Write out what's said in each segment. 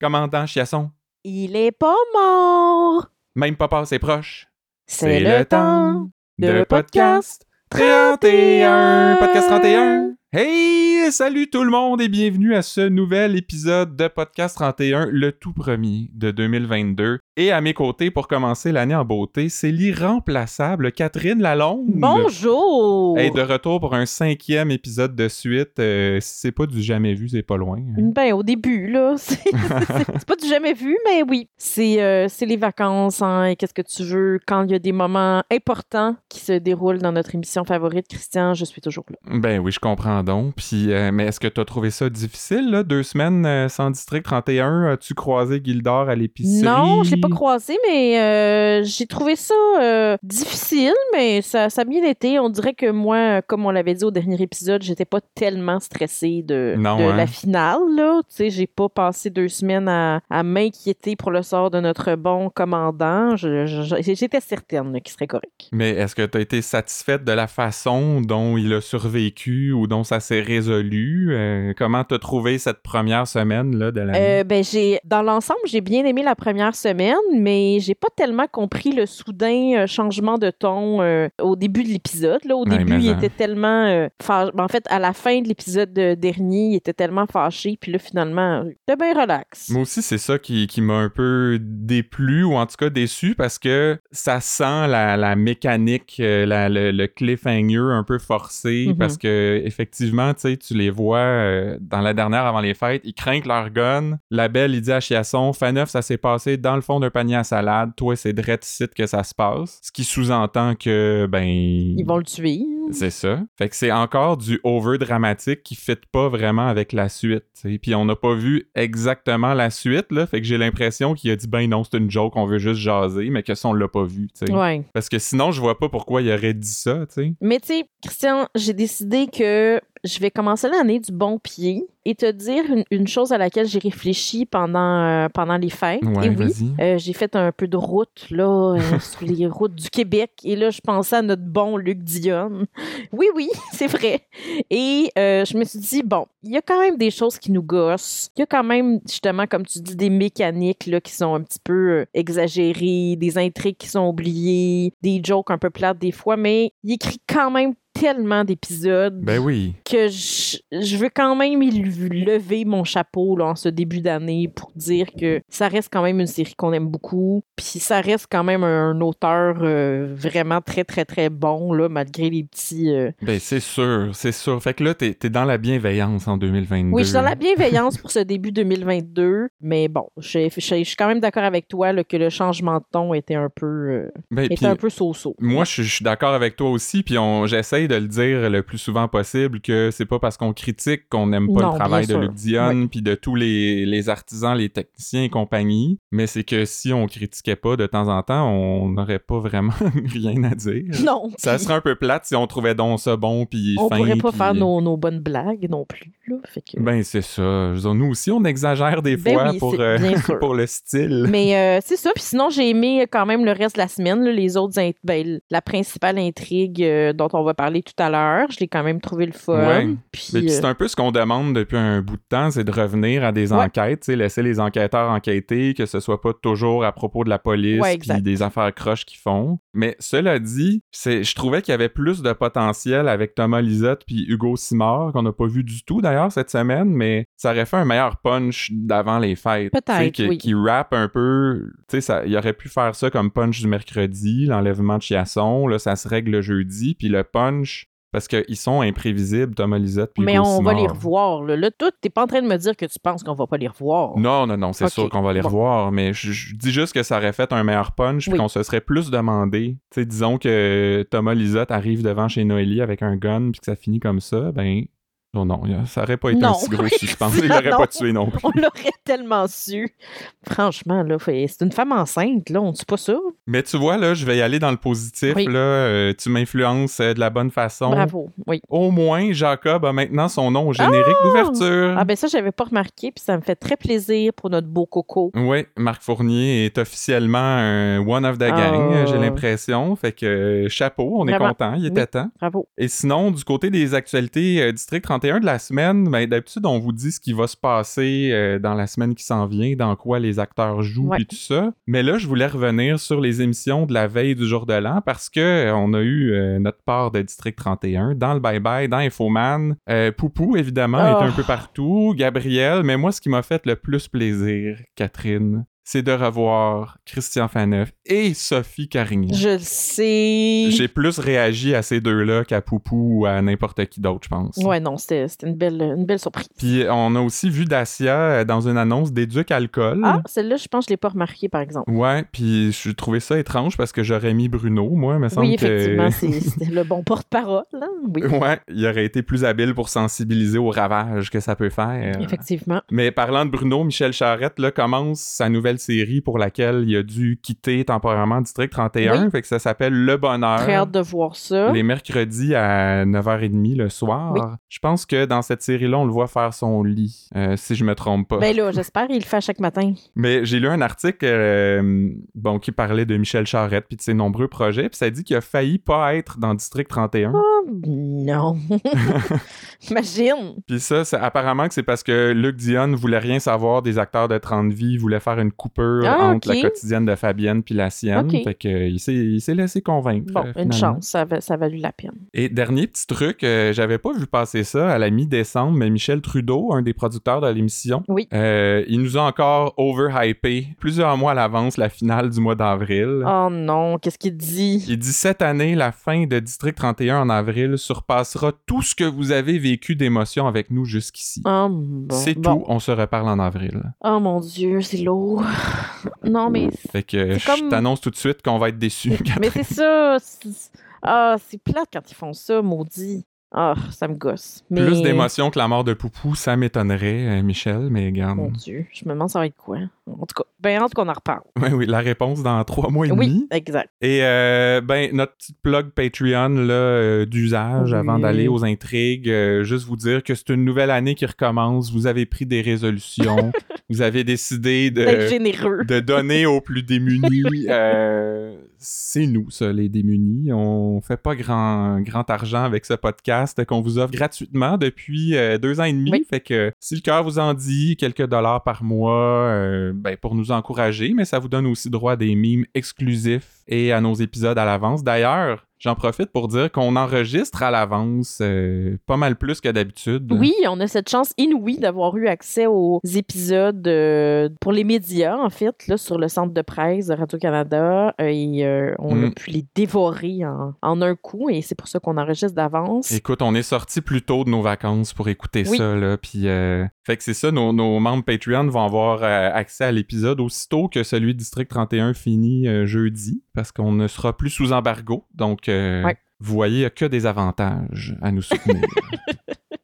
commandant Chiasson. Il est pas mort. Même pas passé proche. C'est le temps de podcast 31. Podcast 31. Hey, salut tout le monde et bienvenue à ce nouvel épisode de Podcast 31, le tout premier de 2022. Et à mes côtés, pour commencer l'année en beauté, c'est l'irremplaçable Catherine Lalonde. Bonjour. Hey, de retour pour un cinquième épisode de suite. Euh, si c'est pas du jamais vu, c'est pas loin. hein. Ben, au début, là, c'est pas du jamais vu, mais oui. C'est euh, les vacances, hein, et qu'est-ce que tu veux. Quand il y a des moments importants qui se déroulent dans notre émission favorite, Christian, je suis toujours là. Ben oui, je comprends donc. Puis, euh, mais est-ce que t'as trouvé ça difficile, là, deux semaines euh, sans District 31? As-tu croisé Gildor à l'épicerie? Non, je l'ai pas croisé, mais euh, j'ai trouvé ça euh, difficile, mais ça, ça a bien été. On dirait que moi, comme on l'avait dit au dernier épisode, j'étais pas tellement stressée de, Non, de hein? la finale. Là. Tu j'ai pas passé deux semaines à, à m'inquiéter pour le sort de notre bon commandant. J'étais certaine qu'il serait correct. Mais est-ce que t'as été satisfaite de la façon dont il a survécu ou dont ça s'est résolu? Euh, comment t'as trouvé cette première semaine, là, de l'année? Euh, ben j'ai dans l'ensemble j'ai bien aimé la première semaine mais j'ai pas tellement compris le soudain euh, changement de ton euh, au début de l'épisode là au Ouais, début il était tellement euh, fâ- ben, en fait à la fin de l'épisode dernier il était tellement fâché puis là finalement de bien relax Moi aussi, c'est ça qui, qui m'a un peu déplu ou en tout cas déçu parce que ça sent la, la mécanique, la- le, le cliffhanger un peu forcé Mhm. parce que effectivement, tu sais, tu les vois euh, dans la dernière avant les fêtes, ils craignent leur gun. La belle, il dit à Chiasson, Faneuf, ça s'est passé dans le fond d'un panier à salade. Toi, c'est ici que ça se passe. Ce qui sous-entend que, ben... ils vont le tuer C'est ça. Fait que c'est encore du over dramatique qui fit pas vraiment avec la suite. sais. Puis on n'a pas vu exactement la suite, là. Fait que j'ai l'impression qu'il a dit ben non, c'est une joke, on veut juste jaser, mais que ça, on l'a pas vu, tu sais. ouais Parce que sinon, je vois pas pourquoi il aurait dit ça, tu sais. mais tu sais Christian j'ai décidé que je vais commencer l'année du bon pied et te dire une, une chose à laquelle j'ai réfléchi pendant euh, pendant les fêtes Ouais, et oui. Euh, j'ai fait un peu de route là euh, sur les routes du Québec et là je pensais à notre bon Luc Dion. Oui oui, c'est vrai. Et je me suis dit bon, il y a quand même des choses qui nous gossent. Il y a quand même justement comme tu dis des mécaniques là qui sont un petit peu exagérées, des intrigues qui sont oubliées, des jokes un peu plates des fois, mais il écrit quand même tellement d'épisodes Ben oui. que je, je veux quand même lever mon chapeau là, en ce début d'année pour dire que ça reste quand même une série qu'on aime beaucoup. Puis ça reste quand même un, auteur euh, vraiment très, très, très bon, là, malgré les petits... euh, Ben c'est sûr, c'est sûr. Fait que là, t'es t'es dans la bienveillance en 2022. Oui, je suis dans la bienveillance pour ce début 2022, mais bon, je, suis quand même d'accord avec toi là, que le changement de ton était un peu, euh, Ben, était un peu so-so. Moi, je, suis d'accord avec toi aussi, puis on, j'essaye de le dire le plus souvent possible que c'est pas parce qu'on critique qu'on n'aime pas Non, le travail de Luc Dion, puis de tous les, les artisans, les techniciens et compagnie, mais c'est que si on critiquait pas de temps en temps, on n'aurait pas vraiment rien à dire. Non, Ça serait un peu plate si on trouvait donc ça bon, puis on fin, pourrait pas faire nos, nos bonnes blagues non plus. Là, fait que... Ben, c'est ça. Dire, nous aussi, on exagère des Ben fois oui, pour, euh, pour le style. Mais euh, c'est ça. Puis sinon, j'ai aimé quand même le reste de la semaine. là, les autres, ben, la principale intrigue euh, dont on va parler tout à l'heure, je l'ai quand même trouvé le fun. Ouais. Puis, Mais c'est euh, un peu ce qu'on demande depuis un bout de temps, c'est de revenir à des Ouais. enquêtes, laisser les enquêteurs enquêter, que ce soit pas toujours à propos de la police Ouais, puis des affaires croches qu'ils font. Mais cela dit, c'est, je trouvais qu'il y avait plus de potentiel avec Thomas Lisotte puis Hugo Simard, qu'on n'a pas vu du tout d'ailleurs cette semaine, mais ça aurait fait un meilleur punch d'avant les fêtes. Peut-être, qui, oui. qui rappe un peu, tu sais, il aurait pu faire ça comme punch du mercredi, l'enlèvement de Chiasson, là, ça se règle le jeudi, puis le punch, parce qu'ils sont imprévisibles, Thomas Lisotte puis mais Hugo on va les revoir. Là, là toi, t'es pas en train de me dire que tu penses qu'on va pas les revoir. Non, non, non, c'est sûr qu'on va les bon. revoir, mais je, je dis juste que ça aurait fait un meilleur punch, puis qu'on se serait plus demandé. Disons que Thomas Lisotte arrive devant chez Noélie avec un gun, puis que ça finit comme ça, ben. Non, non, ça aurait pas été un Non. si gros suspense. Il l'aurait pas tué non plus. On l'aurait tellement su. Franchement, là, c'est une femme enceinte, là, on tue pas ça. Mais tu vois, là, je vais y aller dans le positif. Oui. Là, Euh, tu m'influences euh, de la bonne façon. Bravo, oui. Au moins, Jacob a maintenant son nom au générique d'ouverture. Ah ben ça, j'avais pas remarqué, puis ça me fait très plaisir pour notre beau coco. Oui, Marc Fournier est officiellement un one of the gang, Ah. j'ai l'impression. Fait que euh, chapeau, on est content, il était Oui. temps. Bravo. Et sinon, du côté des actualités, euh, District 31 de la semaine, ben, d'habitude, on vous dit ce qui va se passer euh, dans la semaine qui s'en vient, dans quoi les acteurs jouent Ouais. et tout ça. Mais là, je voulais revenir sur les émissions de la veille du jour de l'an parce que euh, on a eu euh, notre part de District 31 dans le Bye Bye, dans Infoman. Poupou, évidemment, Oh. est un peu partout. Gabriel, mais moi, ce qui m'a fait le plus plaisir, Catherine, c'est de revoir Christian Faneuf et Sophie Carignan. Je le sais. J'ai plus réagi à ces deux-là qu'à Poupou ou à n'importe qui d'autre, je pense. Ouais, non, c'était une belle, une belle surprise. Puis on a aussi vu Dacia euh, dans une annonce d'Éduc Alcool. Ah, celle-là, je pense que je l'ai pas remarquée, par exemple. Ouais, puis je trouvais ça étrange parce que j'aurais mis Bruno, moi, me semble Oui, que... effectivement, c'est- c'était le bon porte-parole. hein, Oui, Ouais, il aurait été plus habile pour sensibiliser au ravage que ça peut faire. effectivement. Mais parlant de Bruno, Michel Charette là, commence sa nouvelle série pour laquelle il a dû quitter temporairement District 31. Oui. Fait que ça s'appelle Le Bonheur. Très hâte de voir ça. Les mercredis à 9h30 le soir. Oui. Je pense que dans cette série-là, on le voit faire son lit, euh, si je me trompe pas. Ben là, j'espère qu'il le fait chaque matin. Mais j'ai lu un article euh, bon, qui parlait de Michel Charette puis de ses nombreux projets, puis ça dit qu'il a failli pas être dans District 31. Oh, non. Imagine. Puis ça, apparemment que c'est parce que Luc Dion voulait rien savoir des acteurs de 30 vies, il voulait faire une coupure Ah, entre la quotidienne de Fabienne puis la sienne. Fait que euh, il s'est il s'est laissé convaincre. Bon, euh, une chance, ça, va- ça a valu la peine. Et dernier petit truc, euh, j'avais pas vu passer ça à la mi-décembre, mais Michel Trudeau, un des producteurs de l'émission, Oui. euh, il nous a encore overhypé plusieurs mois à l'avance la finale du mois d'avril. Oh non, qu'est-ce qu'il dit? Il dit cette année, la fin de District 31 en avril surpassera tout ce que vous avez vécu d'émotions avec nous jusqu'ici. Oh, bon. C'est bon. tout, on se reparle en avril. Oh mon Dieu, c'est lourd. Non, mais. Fait que je comme- t'annonce tout de suite qu'on va être déçus. Mais c'est ça. Ah, c'est plate quand ils font ça, maudit. Ah, ça me gosse. Mais... Plus d'émotions que la mort de Poupou, ça m'étonnerait, euh, Michel, mais regarde. Mon Dieu, je me demande ça va être quoi. En tout cas, ben, en tout cas, on en reparle. Oui, oui, la réponse dans trois mois et Oui, demi. exact. Et euh, ben notre petite plug Patreon là euh, d'usage Oui. avant d'aller aux intrigues, euh, juste vous dire que c'est une nouvelle année qui recommence. Vous avez pris des résolutions, vous avez décidé de généreux. de donner aux plus démunis. C'est nous, ça, les démunis. On fait pas grand, grand argent avec ce podcast qu'on vous offre gratuitement depuis euh, deux ans et demi. Oui. Fait que si le cœur vous en dit, quelques dollars par mois, euh, ben, pour nous encourager, mais ça vous donne aussi droit à des mimes exclusifs et à nos épisodes à l'avance. D'ailleurs, j'en profite pour dire qu'on enregistre à l'avance euh, pas mal plus que d'habitude. Oui, on a cette chance inouïe d'avoir eu accès aux épisodes euh, pour les médias, en fait, là, sur le centre de presse de Radio-Canada. Euh, et euh, on a Mm. pu les dévorer en, en un coup, et c'est pour ça qu'on enregistre d'avance. Écoute, on est sorti plus tôt de nos vacances pour écouter Oui. ça, là. Puis, euh, fait que c'est ça, nos, nos membres Patreon vont avoir accès à l'épisode aussitôt que celui de District 31 finit jeudi, parce qu'on ne sera plus sous embargo. Donc, Ouais. vous voyez, que des avantages à nous soutenir.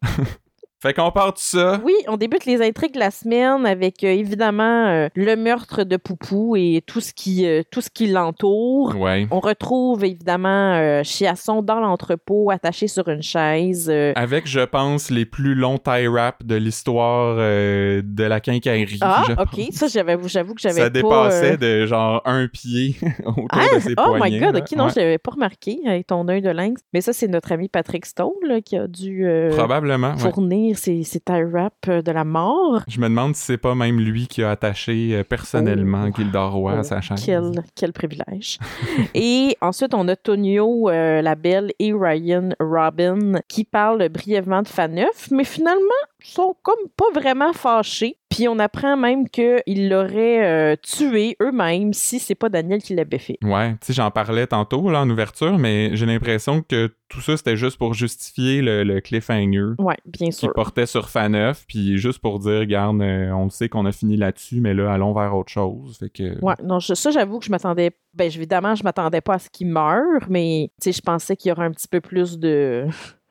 fait qu'on part de ça. Oui, on débute les intrigues de la semaine avec euh, évidemment euh, le meurtre de Poupou et tout ce qui, euh, tout ce qui l'entoure. Ouais. On retrouve évidemment Chiasson dans l'entrepôt, attaché sur une chaise. Avec, je pense, les plus longs tie wraps de l'histoire de la quincaillerie. Ah, je ok. pense. Ça, j'avais, j'avoue que j'avais Ça pas. dépassait de genre un pied autour Ah, de ses oh poignets. my god, ok, non, Ouais. je l'avais pas remarqué avec ton œil de lynx. Mais ça, c'est notre ami Patrick Stone là, qui a dû Probablement, fournir ses tie wraps euh, de la mort. Je me demande si c'est pas même lui qui a attaché euh, personnellement Oh. Gilda Roy à Oh, sa chaise. Quel, quel privilège. et ensuite, on a Tonio, euh, la belle, et Ryan Robin qui parlent brièvement de Faneuf, mais finalement, sont comme pas vraiment fâchés. Puis on apprend même qu'ils l'auraient euh, tué eux-mêmes si c'est pas Daniel qui l'avait fait. Ouais, tu sais, j'en parlais tantôt là, en ouverture, mais j'ai l'impression que tout ça c'était juste pour justifier le, le cliffhanger Ouais, bien qui sûr. portait sur Faneuf, puis juste pour dire, regarde, euh, on le sait qu'on a fini là-dessus, mais là, allons vers autre chose. Fait que. Ouais, non, je- ça, j'avoue que je m'attendais. Ben, évidemment, je m'attendais pas à ce qu'il meure, mais tu sais, je pensais qu'il y aurait un petit peu plus de.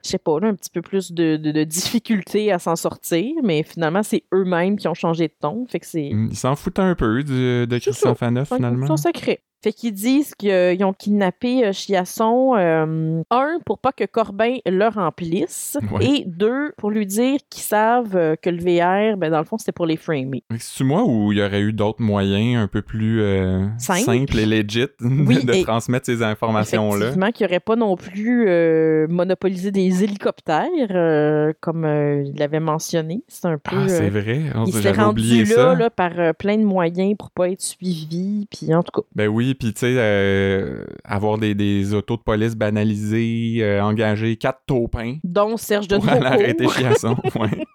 Je sais pas, là, un petit peu plus de, de, de difficulté à s'en sortir, mais finalement, c'est eux-mêmes qui ont changé de ton. Fait que c'est. Mm, Il s'en foutait un peu du- de C'est Christian. Faneuf, finalement. Ils sont secrets. Fait qu'ils disent qu'ils ont kidnappé euh, Chiasson, euh, un, pour pas que Corbin le remplisse, Ouais. et deux, pour lui dire qu'ils savent euh, que le VR, ben, dans le fond, c'était pour les framer. C'est moi ou il y aurait eu d'autres moyens un peu plus euh, Simple. simples et legit Oui, de et- transmettre ces informations-là? Effectivement, qu'il n'aurait pas non plus euh, monopolisé des hélicoptères, euh, comme euh, il l'avait mentionné. C'est un peu... Ah, c'est euh, vrai. Oh, il s'est rendu là, par euh, plein de moyens pour pas être suivi, puis en tout cas. Ben oui, puis tu sais, euh, avoir des, des autos de police banalisées, euh, engager quatre taupins Dont Serge de pour aller arrêter Chiasson. ouais.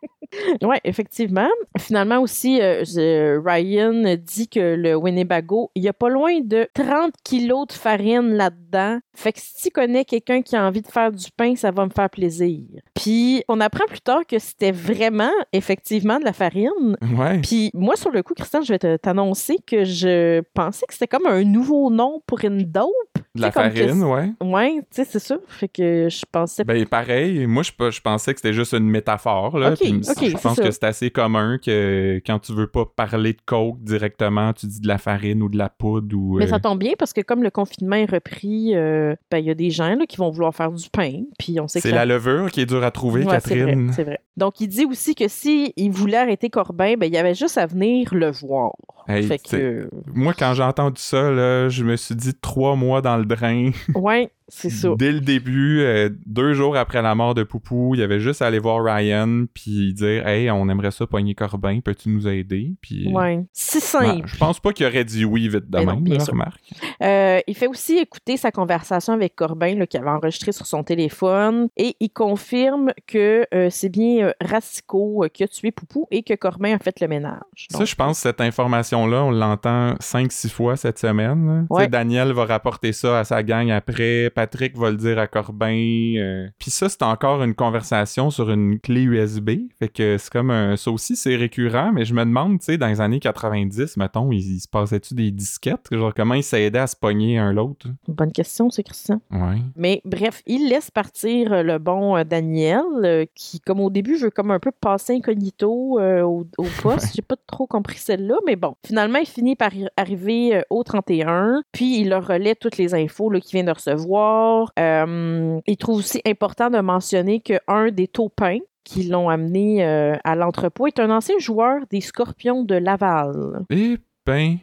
Oui, effectivement. Finalement aussi, euh, Ryan dit que le Winnebago, il y a pas loin de 30 kilos de farine là-dedans. Fait que si tu connais quelqu'un qui a envie de faire du pain, ça va me faire plaisir. Puis on apprend plus tard que c'était vraiment, effectivement, de la farine. Ouais. Puis moi, sur le coup, Christian, je vais te- t'annoncer que je pensais que c'était comme un nouveau nom pour une dope. De la farine, ouais. Ouais, tu sais, c'est ça. Fait que je pensais Ben pareil, moi je, je pensais que c'était juste une métaphore. Là, puis je pense ça. que c'est assez commun que quand tu veux pas parler de coke directement, tu dis de la farine ou de la poudre ou. Mais euh, ça tombe bien parce que comme le confinement est repris, euh, ben, il y a des gens là, qui vont vouloir faire du pain. Puis on sait que c'est ça- la levure qui est dure à trouver, Ouais, Catherine. c'est vrai. Donc il dit aussi que si il voulait arrêter Corbin, ben il y avait juste à venir le voir. Hey, fait t'sais, que Moi, quand j'ai entendu ça, là, je me suis dit trois mois dans le drain. ouais, c'est ça. Dès le début, euh, deux jours après la mort de Poupou, il y avait juste à aller voir Ryan puis dire Hey, on aimerait ça pogner Corbin, peux-tu nous aider? Puis. Ouais, c'est Ben, simple. je pense pas qu'il aurait dit oui vite de non, même, là, remarque. Euh, il fait aussi écouter sa conversation avec Corbin qu'il avait enregistré sur son téléphone et il confirme que euh, c'est bien euh, euh, qui a tué Poupou et que Corbin a fait le ménage. Ça, je pense cette information-là, on l'entend 5-6 fois cette semaine. Ouais. Daniel va rapporter ça à sa gang après, Patrick va le dire à Corbin. euh. Puis ça, c'est encore une conversation sur une clé USB. Fait que c'est comme un... Ça aussi, c'est récurrent, mais je me demande, tu sais, dans les années 90, mettons, il, il se passait-tu des disquettes? Genre, comment ils s'aidaient à se pogner un l'autre? bonne question, c'est Christian. Ouais. Mais bref, il laisse partir euh, le bon euh, Daniel, qui, comme au début, veut comme un peu passer incognito euh, au, au poste. J'ai pas trop compris celle-là, mais bon. Finalement, il finit par arriver au 31, puis il leur relaie toutes les infos qu'il vient de recevoir. Euh, il trouve aussi important de mentionner qu'un des taupins qui l'ont amené euh, à l'entrepôt est un ancien joueur des Scorpions de Laval. Ben,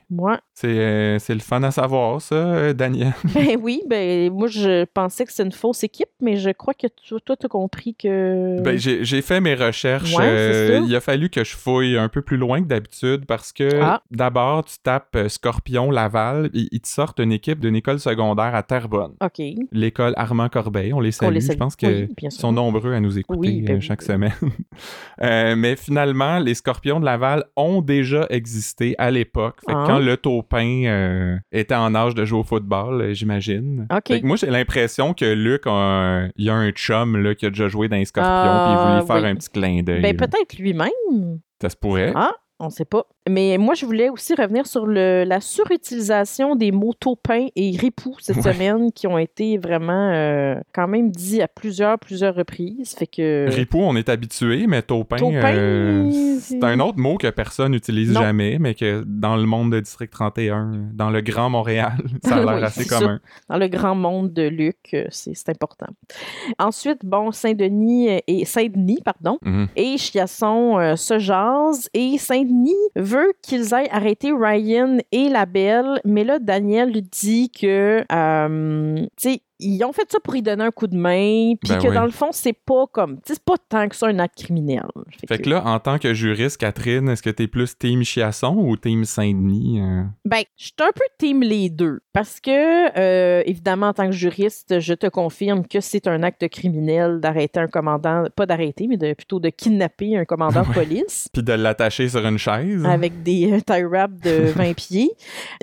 c'est euh, c'est le fun à savoir, ça, euh, Daniel. Ben oui, ben moi je pensais que c'était une fausse équipe, mais je crois que tu- toi t'as compris que. Ben, j'ai j'ai fait mes recherches. Ouais, euh, c'est il a fallu que je fouille un peu plus loin que d'habitude parce que Ah. d'abord, tu tapes Scorpion Laval et ils te sortent une équipe d'une école secondaire à Terrebonne. Ok. L'école Armand Corbeil, on les On salue. les Je pense Oui, sûr. sont nombreux à nous écouter Oui, ben chaque oui. semaine. Mais finalement, les Scorpions de Laval ont déjà existé à l'époque. Fait que Ah. quand le taupin euh, était en âge de jouer au football, euh, j'imagine. Fait que moi, j'ai l'impression que Luc, a un- il y a un chum là, qui a déjà joué dans les Scorpions puis il Ah, voulait faire un petit clin d'œil. Ben peut-être lui-même. Ça se pourrait. Ah, on sait pas. Mais moi je voulais aussi revenir sur le, la surutilisation des mots taupin et ripoux cette Ouais. semaine qui ont été vraiment euh, quand même dit à plusieurs, plusieurs reprises. Fait que. Ripou, on est habitué, mais taupin, Taupin, euh, c'est- un autre mot que personne n'utilise jamais, mais que dans le monde de District 31, dans le Grand Montréal, ça a l'air Oui, assez ça. commun. dans le grand monde de Luc, euh, c'est important. Ensuite, bon, Saint-Denis et Saint-Denis, pardon, Mhm. et Chiasson euh, se jasent et Saint-Denis veut qu'ils aillent arrêter Ryan et la belle, mais là, Daniel lui dit que, euh, tu sais, ils ont fait ça pour y donner un coup de main, puis Ben que oui. dans le fond, c'est pas comme, tu sais, c'est pas tant que ça un acte criminel. Fait que là, en tant que juriste, Catherine, est-ce que t'es plus Team Chiasson ou Team Saint-Denis? euh? Ben, je suis un peu team les deux. Parce que, euh, évidemment, en tant que juriste, je te confirme que c'est un acte criminel d'arrêter un commandant, pas d'arrêter, mais de, plutôt de kidnapper un commandant de Ouais. police Puis de l'attacher sur une chaise? avec des euh, tie wraps de 20 pieds.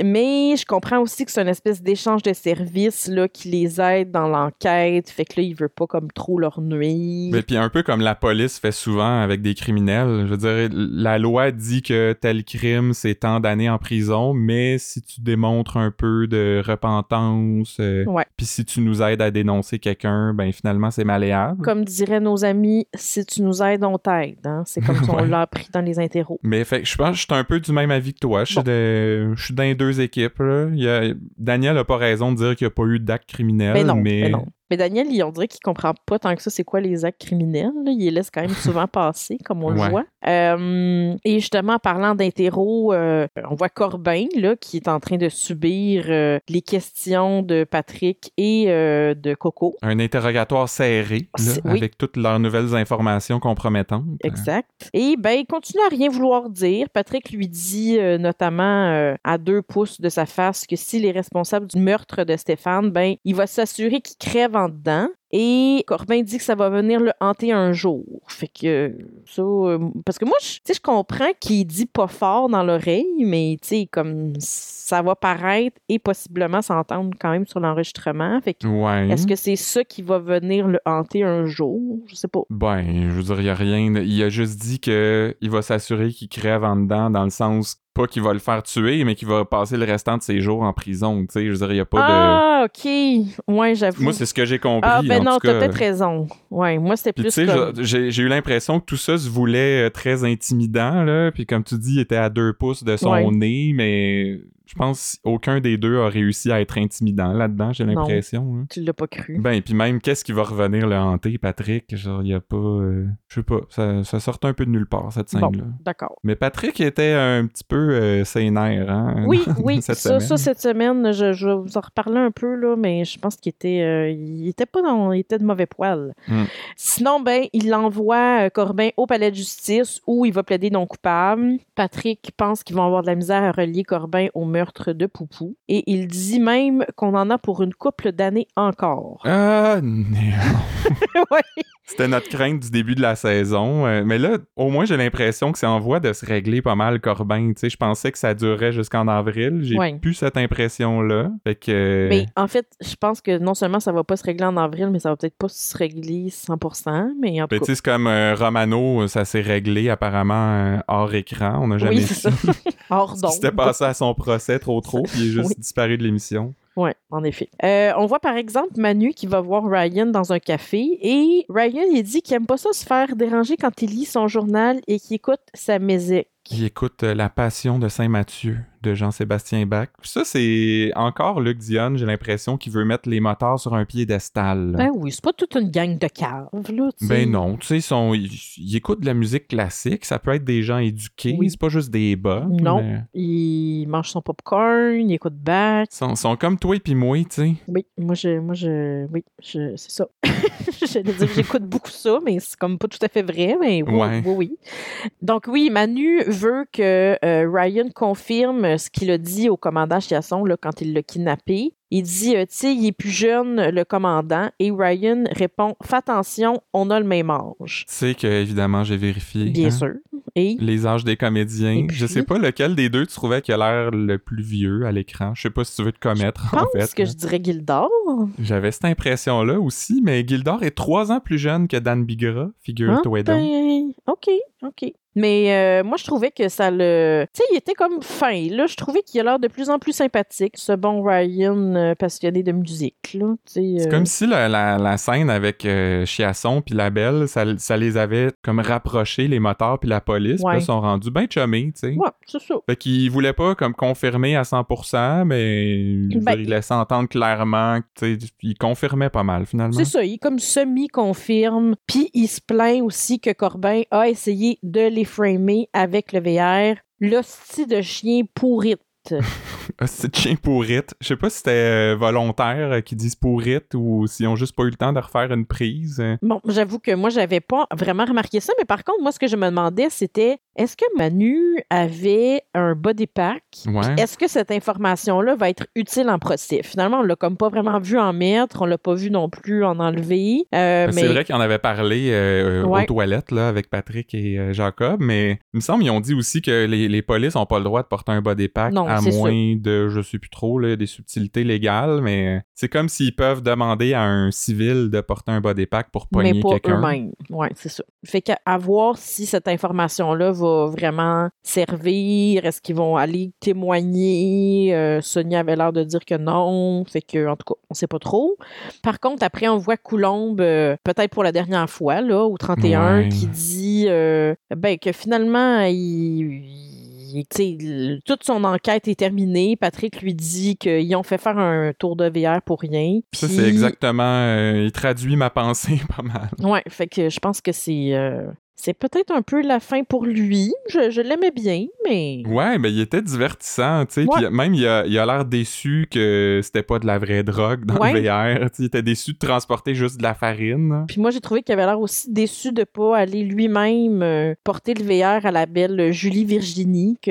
Mais je comprends aussi que c'est une espèce d'échange de services là, qui les dans l'enquête. Fait que là, il veut pas comme trop leur nuire. Mais puis un peu comme la police fait souvent avec des criminels. Je veux dire, la loi dit que tel crime, c'est tant d'années en prison, mais si tu démontres un peu de repentance, euh, Ouais. puis si tu nous aides à dénoncer quelqu'un, ben finalement, c'est malléable. Comme diraient nos amis, si tu nous aides, on t'aide. Hein? C'est comme ça, on Ouais. l'a appris dans les interros. Mais fait que je pense que je suis un peu du même avis que toi. Je suis Bon. dans les deux équipes. Là. Il y a- Daniel a pas raison de dire qu'il n'y a pas eu d'acte criminel. Mais non, mais... mais non. Mais Daniel, il- on dirait qu'il comprend pas tant que ça c'est quoi les actes criminels. là. Il les laisse quand même souvent passer, comme on Ouais. le voit. Euh, et justement, en parlant d'interro, euh, on voit Corbin là, qui est en train de subir euh, les questions de Patrick et de Coco. Un interrogatoire serré, là, C'est- oui. avec toutes leurs nouvelles informations compromettantes. Exact. Et ben, il continue à rien vouloir dire. Patrick lui dit notamment à deux pouces de sa face que s'il est responsable du meurtre de Stéphane, ben, il va s'assurer qu'il crève en dedans. Et Corbin dit que ça va venir le hanter un jour. Fait que ça, euh, parce que moi, je- tu sais, je comprends qu'il dit pas fort dans l'oreille, mais tu sais, comme ça va paraître et possiblement s'entendre quand même sur l'enregistrement. Fait que Ouais. est-ce que c'est ça qui va venir le hanter un jour? Je sais pas. Ben, je veux dire, il y a rien. de- Il a juste dit que il va s'assurer qu'il crève en dedans, dans le sens pas qu'il va le faire tuer, mais qu'il va passer le restant de ses jours en prison. Tu sais, je veux dire, il y a pas Ah, ok. Ouais, de. j'avoue. Moi, c'est ce que j'ai compris. ah, ben en non, t'as peut-être raison. Ouais, moi, c'était plus tu sais, comme... j'ai eu l'impression que tout ça se voulait euh, très intimidant, là. Puis comme tu dis, il était à deux pouces de son Ouais. nez, mais je pense aucun des deux a réussi à être intimidant là-dedans, j'ai l'impression. là. Tu l'as pas cru. Ben, puis même, qu'est-ce qui va revenir le hanter, Patrick? Genre, il y a pas... euh, je sais pas, ça, ça sort un peu de nulle part, cette Bon, scène-là. d'accord. Mais Patrick était un petit peu euh, sénère, hein? Oui, oui, cette ça, ça, cette semaine, je, je vais vous en reparler un peu, là, mais je pense qu'il était, euh, il était pas dans, il était de mauvais poil. Mm. Sinon, ben, il envoie euh, Corbin au palais de justice où il va plaider non coupable. Patrick pense qu'ils vont avoir de la misère à relier Corbin au meurtre de Poupou. Et il dit même qu'on en a pour une couple d'années encore. Ah, non. Ouais. C'était notre crainte du début de la saison. euh, mais là, au moins, j'ai l'impression que c'est en voie de se régler pas mal, Corbin. Tu sais, je pensais que ça durerait jusqu'en avril. J'ai Ouais. plus cette impression-là. Fait que... Mais en fait, je pense que non seulement ça va pas se régler en avril, mais ça va peut-être pas se régler 100%. Mais en tout Ben, tu cas, c'est comme euh, Romano, ça s'est réglé apparemment euh, hors écran. On n'a jamais oui, su. Hors s'était passé à son procès trop trop, puis il est juste Oui. disparu de l'émission. Oui, en effet. Euh, on voit par exemple Manu qui va voir Ryan dans un café et Ryan il dit qu'il aime pas ça se faire déranger quand il lit son journal et qu'il écoute sa musique. Il écoute euh, La Passion de Saint-Mathieu de Jean-Sébastien Bach. Puis ça, c'est encore Luc Dionne, j'ai l'impression qu'il veut mettre les motards sur un piédestal. Ben oui, c'est pas toute une gang de caves, là. Ben non, tu sais, ils ils, ils écoutent de la musique classique, ça peut être des gens éduqués, Oui. c'est pas juste des bas. Non. mais Il mange son popcorn, il écoute Bach. Ils sont, sont comme toi et puis moi, tu sais. Oui, moi je, moi je, oui, je, c'est ça. J'allais dire que j'écoute beaucoup ça, mais c'est comme pas tout à fait vrai, mais oui, Ouais. oui, oui. Donc oui, Manu veut que euh, Ryan confirme ce qu'il a dit au commandant Chiasson là, quand il l'a kidnappé. Il dit, euh, tu sais, il est plus jeune, le commandant, et Ryan répond, fais attention, on a le même âge. Tu sais que, évidemment, j'ai vérifié. Bien hein, sûr. Et? Les âges des comédiens. Puis? Je sais pas lequel des deux tu trouvais qui a l'air le plus vieux à l'écran. Je sais pas si tu veux te commettre, je en pense fait. que je dirais Gildor. J'avais cette impression-là aussi, mais Gildor est trois ans plus jeune que Dan Bigra, figure-toi Ah, donc. ben, OK, OK. Mais euh, moi, je trouvais que ça le... Tu sais, il était comme fin, là. Je trouvais qu'il a l'air de plus en plus sympathique, ce bon Ryan euh, passionné de musique, là. C'est euh, comme si la, la- la scène avec Chiasson puis la Belle, ça, ça les avait comme rapprochés, les moteurs puis la police, puis là, ils sont rendus bien chummés, tu sais. Ouais, c'est ça. Fait qu'ils voulaient pas comme confirmer à 100%, mais Ben, ils laissaient entendre clairement, tu sais, ils confirmaient pas mal finalement. C'est ça, il comme semi-confirme. Puis il se plaint aussi que Corbin a essayé de les framer avec le VR. L'hostie de chien pourrite. Ah, c'est chien pourrite. Je sais pas si c'était euh, volontaire euh, qu'ils disent pourrite ou s'ils ont juste pas eu le temps de refaire une prise. Bon, j'avoue que moi, j'avais pas vraiment remarqué ça, mais par contre, moi, ce que je me demandais, c'était est-ce que Manu avait un body pack? Ouais. Est-ce que cette information-là va être utile en procès? Finalement, on l'a comme pas vraiment vu en mettre, on l'a pas vu non plus en enlever. Euh, Ben, mais C'est vrai qu'il en avait parlé euh, Ouais. aux toilettes là, avec Patrick et euh, Jacob, mais il me semble qu'ils ont dit aussi que les, les polices n'ont pas le droit de porter un body pack Non, à moins de, je sais plus trop, là, des subtilités légales, mais c'est comme s'ils peuvent demander à un civil de porter un body pack pour mais pogner pas quelqu'un. eux-mêmes. Ouais, c'est ça. Fait qu'à voir si cette information-là va vraiment servir? Est-ce qu'ils vont aller témoigner? Euh, Sonia avait l'air de dire que non. Fait que, en tout cas, on sait pas trop. Par contre, après, on voit Coulombe, euh, peut-être pour la dernière fois, là, au 31, Ouais. qui dit euh, ben, que finalement, il. toute son enquête est terminée. Patrick lui dit qu'ils ont fait faire un tour de VR pour rien. Ça, c'est exactement. euh, il traduit ma pensée pas mal. Ouais, fait que je pense que c'est euh, c'est peut-être un peu la fin pour lui. Je, je l'aimais bien, mais Ouais, mais il était divertissant, tu sais. Puis même, il a il a l'air déçu que c'était pas de la vraie drogue dans Ouais. le VR. Il était déçu de transporter juste de la farine. puis moi j'ai trouvé qu'il avait l'air aussi déçu de pas aller lui-même euh, porter le VR à la belle Julie Virginie que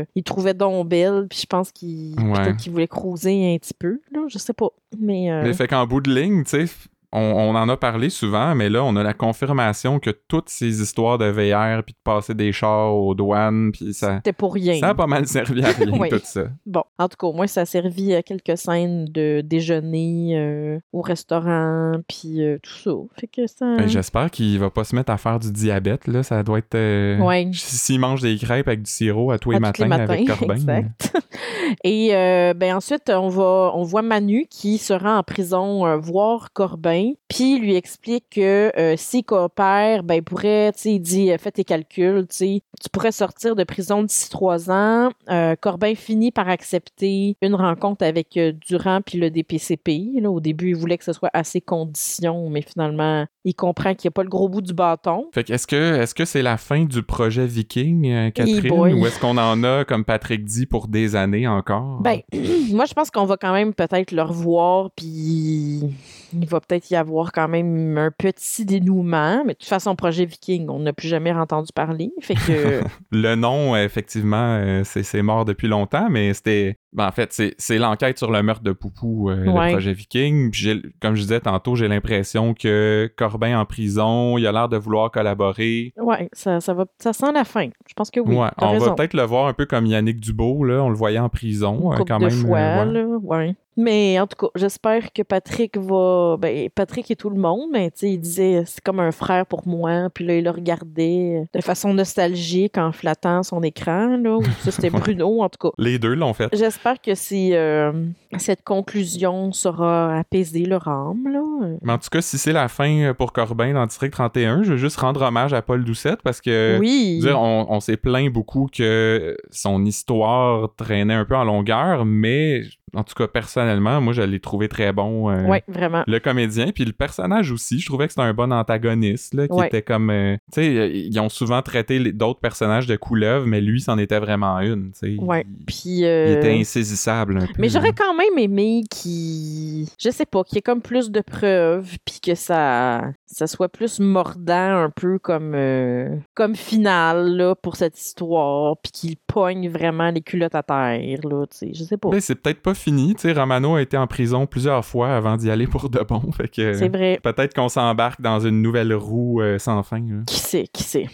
euh, il trouvait donc belle, puis je pense qu'il Ouais. qu'il voulait creuser un petit peu là, je sais pas. Mais, euh, Mais fait qu'en bout de ligne, tu sais, on, on en a parlé souvent, mais là, on a la confirmation que toutes ces histoires de VR, puis de passer des chars aux douanes, puis ça, c'était pour rien. ça a pas mal servi à rien, tout ça. Bon, en tout cas, au moins, ça a servi à quelques scènes de déjeuner euh, au restaurant, puis euh, tout ça. Fait que ça... Ben, J'espère qu'il va pas se mettre à faire du diabète, là. Ça doit être... euh, Ouais. S'il mange des crêpes avec du sirop à tous les à matins, avec Corbin. exact. Et euh, ben ensuite, on va, on voit Manu qui se rend en prison voir Corbin, puis il lui explique que euh, s'il coopère, ben il pourrait, tu sais, il dit, euh, fais tes calculs, tu sais, tu pourrais sortir de prison d'ici trois ans. Euh, Corbin finit par accepter une rencontre avec euh, Durand puis le DPCP. Là, au début, il voulait que ce soit à ses conditions, mais finalement, il comprend qu'il n'y a pas le gros bout du bâton. Fait que est-ce que est-ce que c'est la fin du projet Viking, Catherine, ou est-ce qu'on en a, comme Patrick dit, pour des années encore? Ben, moi, je pense qu'on va quand même peut-être le revoir, puis il va peut-être y avoir quand même un petit dénouement. Mais de toute façon, projet Viking, on n'a plus jamais entendu parler. Fait que, Le nom, effectivement, euh, c'est mort depuis longtemps, mais c'était. ben, en fait, c'est l'enquête sur le meurtre de Poupou, euh, Ouais. le projet Viking. Comme je disais tantôt, j'ai l'impression que Corbin en prison, il a l'air de vouloir collaborer. ouais, ça, ça, va, ça sent la fin. Je pense que oui. ouais, on raison. va peut-être le voir un peu comme Yannick Dubo, là. On le voyait en prison, Une euh, quand de même. fois, euh, ouais. là, ouais. Mais en tout cas, j'espère que Patrick va. Ben, Patrick et tout le monde, mais tu sais, il disait c'est comme un frère pour moi. Puis là, il le regardait de façon nostalgique en flattant son écran. Là, ou ça, c'était Bruno, en tout cas. Les deux l'ont fait. J'espère que c'est, euh, cette conclusion saura apaiser leur âme. Là. Mais en tout cas, si c'est la fin euh, pour Corbin dans District 31, je veux juste rendre hommage à Paul Doucette parce que oui. Dire, on, on s'est plaint beaucoup que son histoire traînait un peu en longueur, mais en tout cas, personnellement, moi, je l'ai trouvé très bon. euh, vraiment. Le comédien, puis le personnage aussi, je trouvais que c'était un bon antagoniste, là, qui Ouais. était comme... euh, tu sais, euh, ils ont souvent traité d'autres personnages de couleuvre, mais lui, c'en était vraiment une, tu sais. Ouais. Puis. il était insaisissable un peu. Mais j'aurais quand même aimé qu'il. Je sais pas, qu'il y ait comme plus de preuves, puis que ça, ça soit plus mordant, un peu comme, euh, comme final, là, pour cette histoire, puis qu'il pogne vraiment les culottes à terre, là, tu sais. Je sais pas. Ben, c'est peut-être pas fini, tu sais, Romano a été en prison plusieurs fois avant d'y aller pour de bon, fait que... C'est vrai. Peut-être qu'on s'embarque dans une nouvelle roue euh, sans fin. là. Qui sait, qui sait.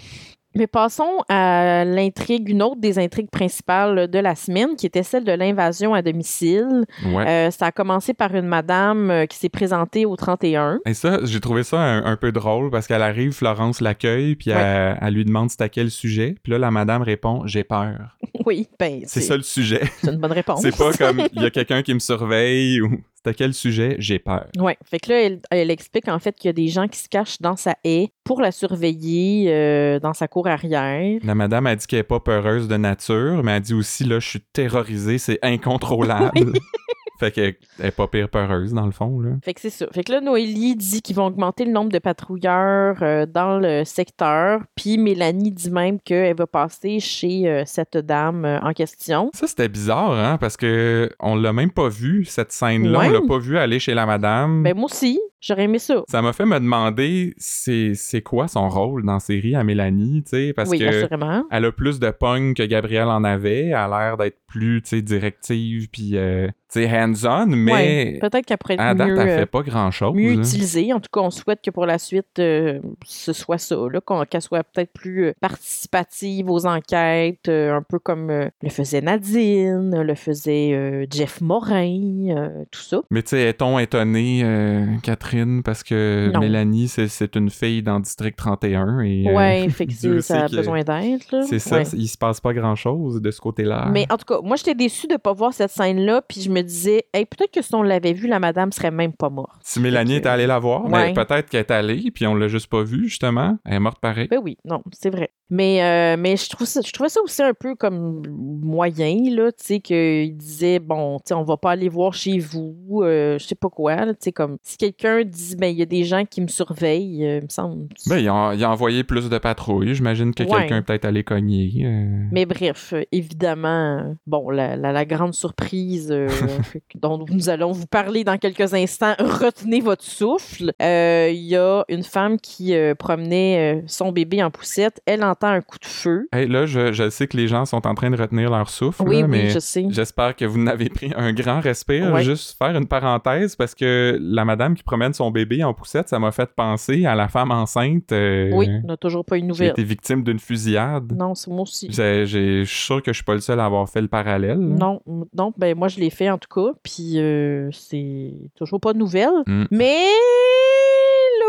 Mais passons à l'intrigue, une autre des intrigues principales de la semaine, qui était celle de l'invasion à domicile. Ouais. Euh, ça a commencé par une madame euh, qui s'est présentée au 31. Et ça, j'ai trouvé ça un, un peu drôle parce qu'elle arrive, Florence l'accueille, puis Ouais. elle, elle lui demande c'est à quel sujet? Puis là, la madame répond j'ai peur. Oui, ben, C'est ça le sujet. c'est une bonne réponse. c'est pas comme il y a quelqu'un qui me surveille ou à quel sujet j'ai peur. Ouais, fait que là, elle, elle explique en fait qu'il y a des gens qui se cachent dans sa haie pour la surveiller euh, dans sa cour arrière. La madame a dit qu'elle est pas peureuse de nature, mais elle dit aussi là, je suis terrorisée, c'est incontrôlable. fait qu'elle elle est pas pire peureuse dans le fond là. Fait que c'est ça. Fait que là, Noélie dit qu'ils vont augmenter le nombre de patrouilleurs euh, dans le secteur. Puis Mélanie dit même qu'elle va passer chez euh, cette dame euh, en question. Ça c'était bizarre hein parce que on l'a même pas vu cette scène là, Ouais. on l'a pas vu aller chez la madame. Ben moi aussi. J'aurais aimé ça. Ça m'a fait me demander c'est c'est quoi son rôle dans la série à Mélanie, tu sais, parce oui, que assurément. elle a plus de pogne que Gabrielle en avait, elle a l'air d'être plus, tu sais, directive puis euh, tu sais hands-on, mais Ouais, peut-être qu'elle pourrait à être date mieux, elle euh, fait pas grand-chose. mieux utilisée. En tout cas, on souhaite que pour la suite, euh, ce soit ça, là, qu'elle soit peut-être plus participative aux enquêtes, euh, un peu comme le faisait Nadine, le faisait Jeff Morin, tout ça. Mais tu sais, est-on étonné, euh, Catherine, parce que Non. Mélanie, c'est- une fille dans District 31 et... euh, ouais, fait que Dieu c'est- ça a que besoin d'être. là. C'est ça, Ouais. il se passe pas grand-chose de ce côté-là. Mais en tout cas, moi, j'étais déçue de pas voir cette scène-là, puis je me disais, hey, peut-être que si on l'avait vue, la madame serait même pas morte. Si Mélanie était allée la voir, mais Ouais. peut-être qu'elle est allée, puis on l'a juste pas vue, justement. Elle est morte pareil. Ben oui, non, c'est vrai. Mais, euh, mais je, trouve ça, je trouvais ça aussi un peu comme moyen, là, tu sais, qu'il disait, bon, tu sais, on va pas aller voir chez vous, euh, je sais pas quoi, tu sais, comme, si quelqu'un dit, ben, il y a des gens qui me surveillent, euh, il me semble. Ben, il a, il a envoyé plus de patrouilles. J'imagine que Ouais. quelqu'un est peut-être allé cogner. euh. Mais bref, évidemment, bon, la, la, la grande surprise dont nous allons vous parler dans quelques instants, retenez votre souffle. Il y a une femme qui promenait son bébé en poussette. Elle entend un coup de feu. Hey, là, je, je sais que les gens sont en train de retenir leur souffle, Oui, là, oui, mais je sais. j'espère que vous n'avez pris un grand respire. Ouais. Juste faire une parenthèse, parce que la madame qui promène son bébé en poussette, ça m'a fait penser à la femme enceinte euh, Oui, on n'a toujours pas une qui a nouvelle. été victime d'une fusillade. Non, c'est moi aussi. J'ai- j'ai- Je suis sûr que je suis pas le seul à avoir fait le parallèle. là. Non, non, ben moi je l'ai fait en tout cas, puis euh, c'est toujours pas de nouvelles. Mm. Mais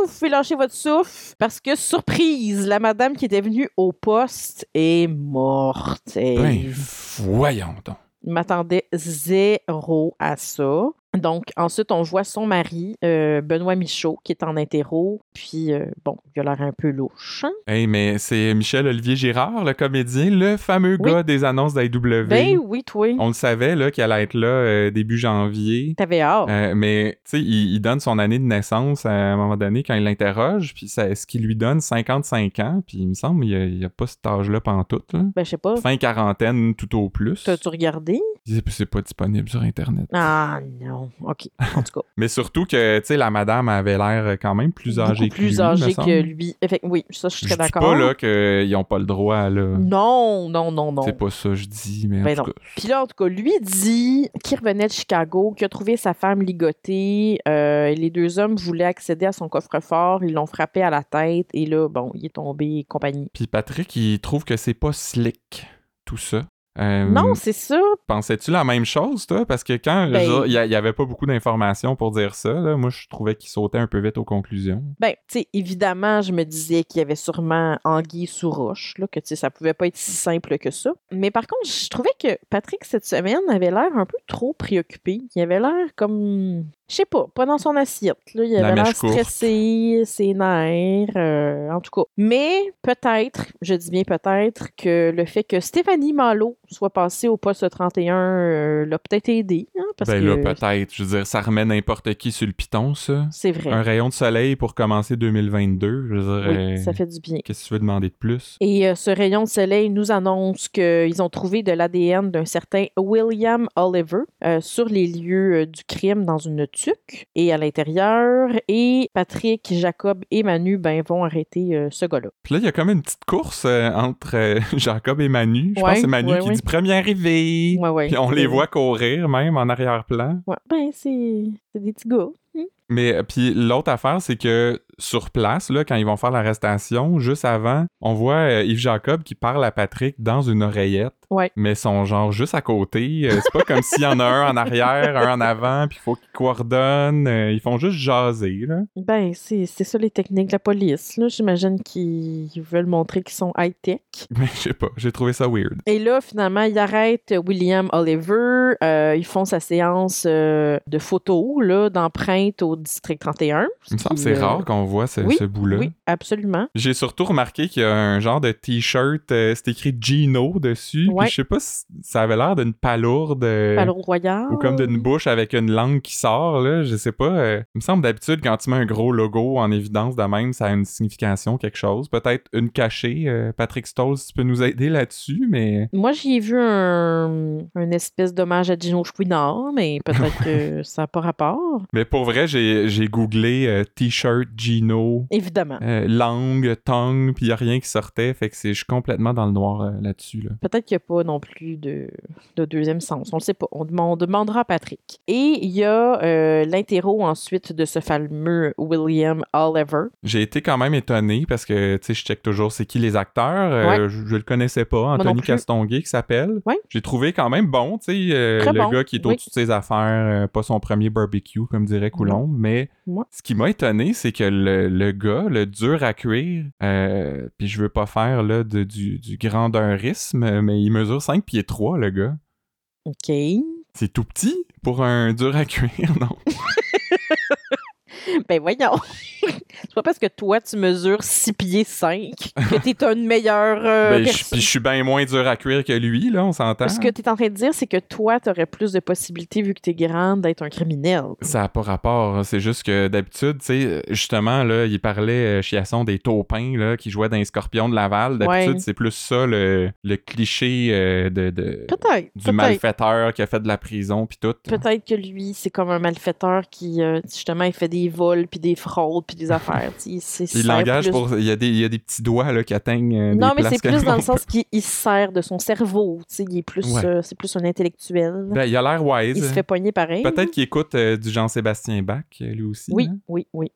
vous pouvez lâcher votre souffle parce que surprise, la madame qui était venue au poste est morte. Et Ben, voyons donc. M'attendais zéro à ça. Donc, ensuite, on voit son mari, euh, Benoît Michaud, qui est en interro. Puis, euh, bon, il a l'air un peu louche. hein? Hey, mais c'est Michel-Olivier Girard, le comédien, le fameux Oui. gars des annonces d'AW. Ben oui, toi. On le savait là qu'il allait être là euh, début janvier. T'avais hâte. Mais tu sais, il, il donne son année de naissance à un moment donné quand il l'interroge, puis ça- ce qui lui donne 55 ans, puis il me semble qu'il n'y a, pas cet âge-là pantoute. Là. Ben, je sais pas. Fin quarantaine tout au plus. T'as-tu regardé? C'est c'est pas disponible sur Internet. Ah non. OK. En tout cas. Mais surtout que, tu sais, la madame avait l'air quand même plus âgée beaucoup que plus lui, me âgé semble. que lui. Effect- oui, ça, je suis Je très dis d'accord. pas là qu'ils n'ont pas le droit, là. Non, non, non, non. C'est pas ça que je dis, mais en Ben tout non. cas. Puis là, en tout cas, lui dit qu'il revenait de Chicago, qu'il a trouvé sa femme ligotée. euh, les deux hommes voulaient accéder à son coffre-fort. Ils l'ont frappé à la tête. Et là, bon, il est tombé et compagnie. Puis Patrick, il trouve que c'est pas slick, tout ça. Euh, Non, c'est ça. Pensais-tu la même chose, toi? Parce que quand Ben- il y a- il y avait pas beaucoup d'informations pour dire ça, là, moi, je trouvais qu'il sautait un peu vite aux conclusions. Ben, tu sais, évidemment, je me disais qu'il y avait sûrement anguille sous roche, là, que tu sais, ça pouvait pas être si simple que ça. Mais par contre, je trouvais que Patrick, cette semaine, avait l'air un peu trop préoccupé. Il avait l'air comme. Je sais pas, pas dans son assiette. Là. Il avait l'air stressé, ses nerfs, euh, en tout cas. Mais peut-être, je dis bien peut-être, que le fait que Stéphanie Malo soit passée au poste 31 euh, l'a peut-être aidé. Hein, parce ben que là, peut-être. Je veux dire, ça remet n'importe qui sur le piton, ça. c'est vrai. Un rayon de soleil pour commencer 2022. Je veux dire, Oui, euh, ça fait du bien. qu'est-ce que tu veux demander de plus? Et ce rayon de soleil nous annonce qu'ils ont trouvé de l'ADN d'un certain William Oliver sur les lieux du crime dans une et à l'intérieur. Et Patrick, Jacob et Manu ben, vont arrêter euh, ce gars-là. Puis là, il y a comme une petite course euh, entre euh, Jacob et Manu. Je pense que c'est Manu ouais, qui ouais. dit premier arrivé. Puis on les voit courir même en arrière-plan. Ouais, ben, c'est c'est des petits gars. Hmm. Mais euh, puis l'autre affaire, c'est que sur place, là, quand ils vont faire l'arrestation, juste avant, on voit euh, Yves Jacob qui parle à Patrick dans une oreillette. Ouais. Mais son genre juste à côté. Euh, c'est pas comme s'il y en a un en arrière, un en avant, puis il faut qu'ils coordonnent. Euh, ils font juste jaser, là. Ben, c'est ça les techniques de la police. là. J'imagine qu'ils veulent montrer qu'ils sont high-tech. Mais je sais pas, j'ai trouvé ça weird. Et là, finalement, ils arrêtent William Oliver. Ils font sa séance de photos, là, d'empreintes au district 31. Il me semble que c'est euh, rare qu'on voit ce, oui, ce bout-là. Oui, absolument. J'ai surtout remarqué qu'il y a un genre de t-shirt, euh, c'est écrit Gino dessus. Ouais. Puis je sais pas si ça avait l'air d'une palourde. euh, Palo Royal. Ou comme d'une bouche avec une langue qui sort, là, je sais pas. euh, il me semble d'habitude, quand tu mets un gros logo en évidence de même, ça a une signification, quelque chose. Peut-être une cachée. euh, Patrick Stoll, si tu peux nous aider là-dessus, mais Moi, j'y ai vu un, un espèce d'hommage à Gino Chouinard, mais peut-être que ça n'a pas rapport. Mais pour vrai, j'ai j'ai googlé euh, t-shirt Gino, Évidemment. euh, langue, tongue, puis il a rien qui sortait. Fait que c'est- je suis complètement dans le noir euh, là-dessus. Là. Peut-être qu'il n'y a pas non plus de, de deuxième sens. On ne sait pas. On, on demandera à Patrick. Et il y a euh, l'interro ensuite de ce fameux William Oliver. J'ai été quand même étonné parce que, tu sais, je check toujours c'est qui les acteurs. Ouais. je, je le connaissais pas, Anthony. Castonguay qui s'appelle. Ouais. J'ai trouvé quand même bon, tu sais, Très le bon, gars qui est oui. au-dessus de ses affaires, pas son premier barbecue, comme dirait Coulomb, mais Ouais. ce qui m'a étonné, c'est que le, le gars, le dur à cuire, euh, puis je veux pas faire là, de- du, du grandeurisme, mais il mesure 5 pieds 3, le gars. OK. C'est tout petit pour un dur à cuire, non? Ben voyons. C'est pas parce que toi, tu mesures 6 pieds 5 que t'es une meilleure euh, Ben, je- puis je suis bien moins dur à cuire que lui, là, on s'entend. Ce que tu es en train de dire, c'est que toi, tu aurais plus de possibilités, vu que tu es grande, d'être un criminel. Ça n'a pas rapport. hein. C'est juste que d'habitude, tu sais, justement, là, il parlait, euh, Chiasson, des taupins là, qui jouaient dans les scorpions de Laval. D'habitude, Ouais. c'est plus ça le, le cliché euh, de, de- Peut-être. du malfaiteur qui a fait de la prison puis tout. Peut-être que lui, c'est comme un malfaiteur qui, euh, justement, il fait des vols, puis des fraudes, puis des affaires. c'est- Il l'engage plus- pour. Il y, a des, il y a des petits doigts là, qui atteignent. euh, des Non, mais c'est plus dans le sens qu'il il se sert de son cerveau. Il est plus, Ouais. euh, c'est plus un intellectuel. Ben, il a l'air wise. il se fait pogner pareil. Peut-être qu'il écoute euh, du Jean-Sébastien Bach, lui aussi. Oui, hein? oui, oui.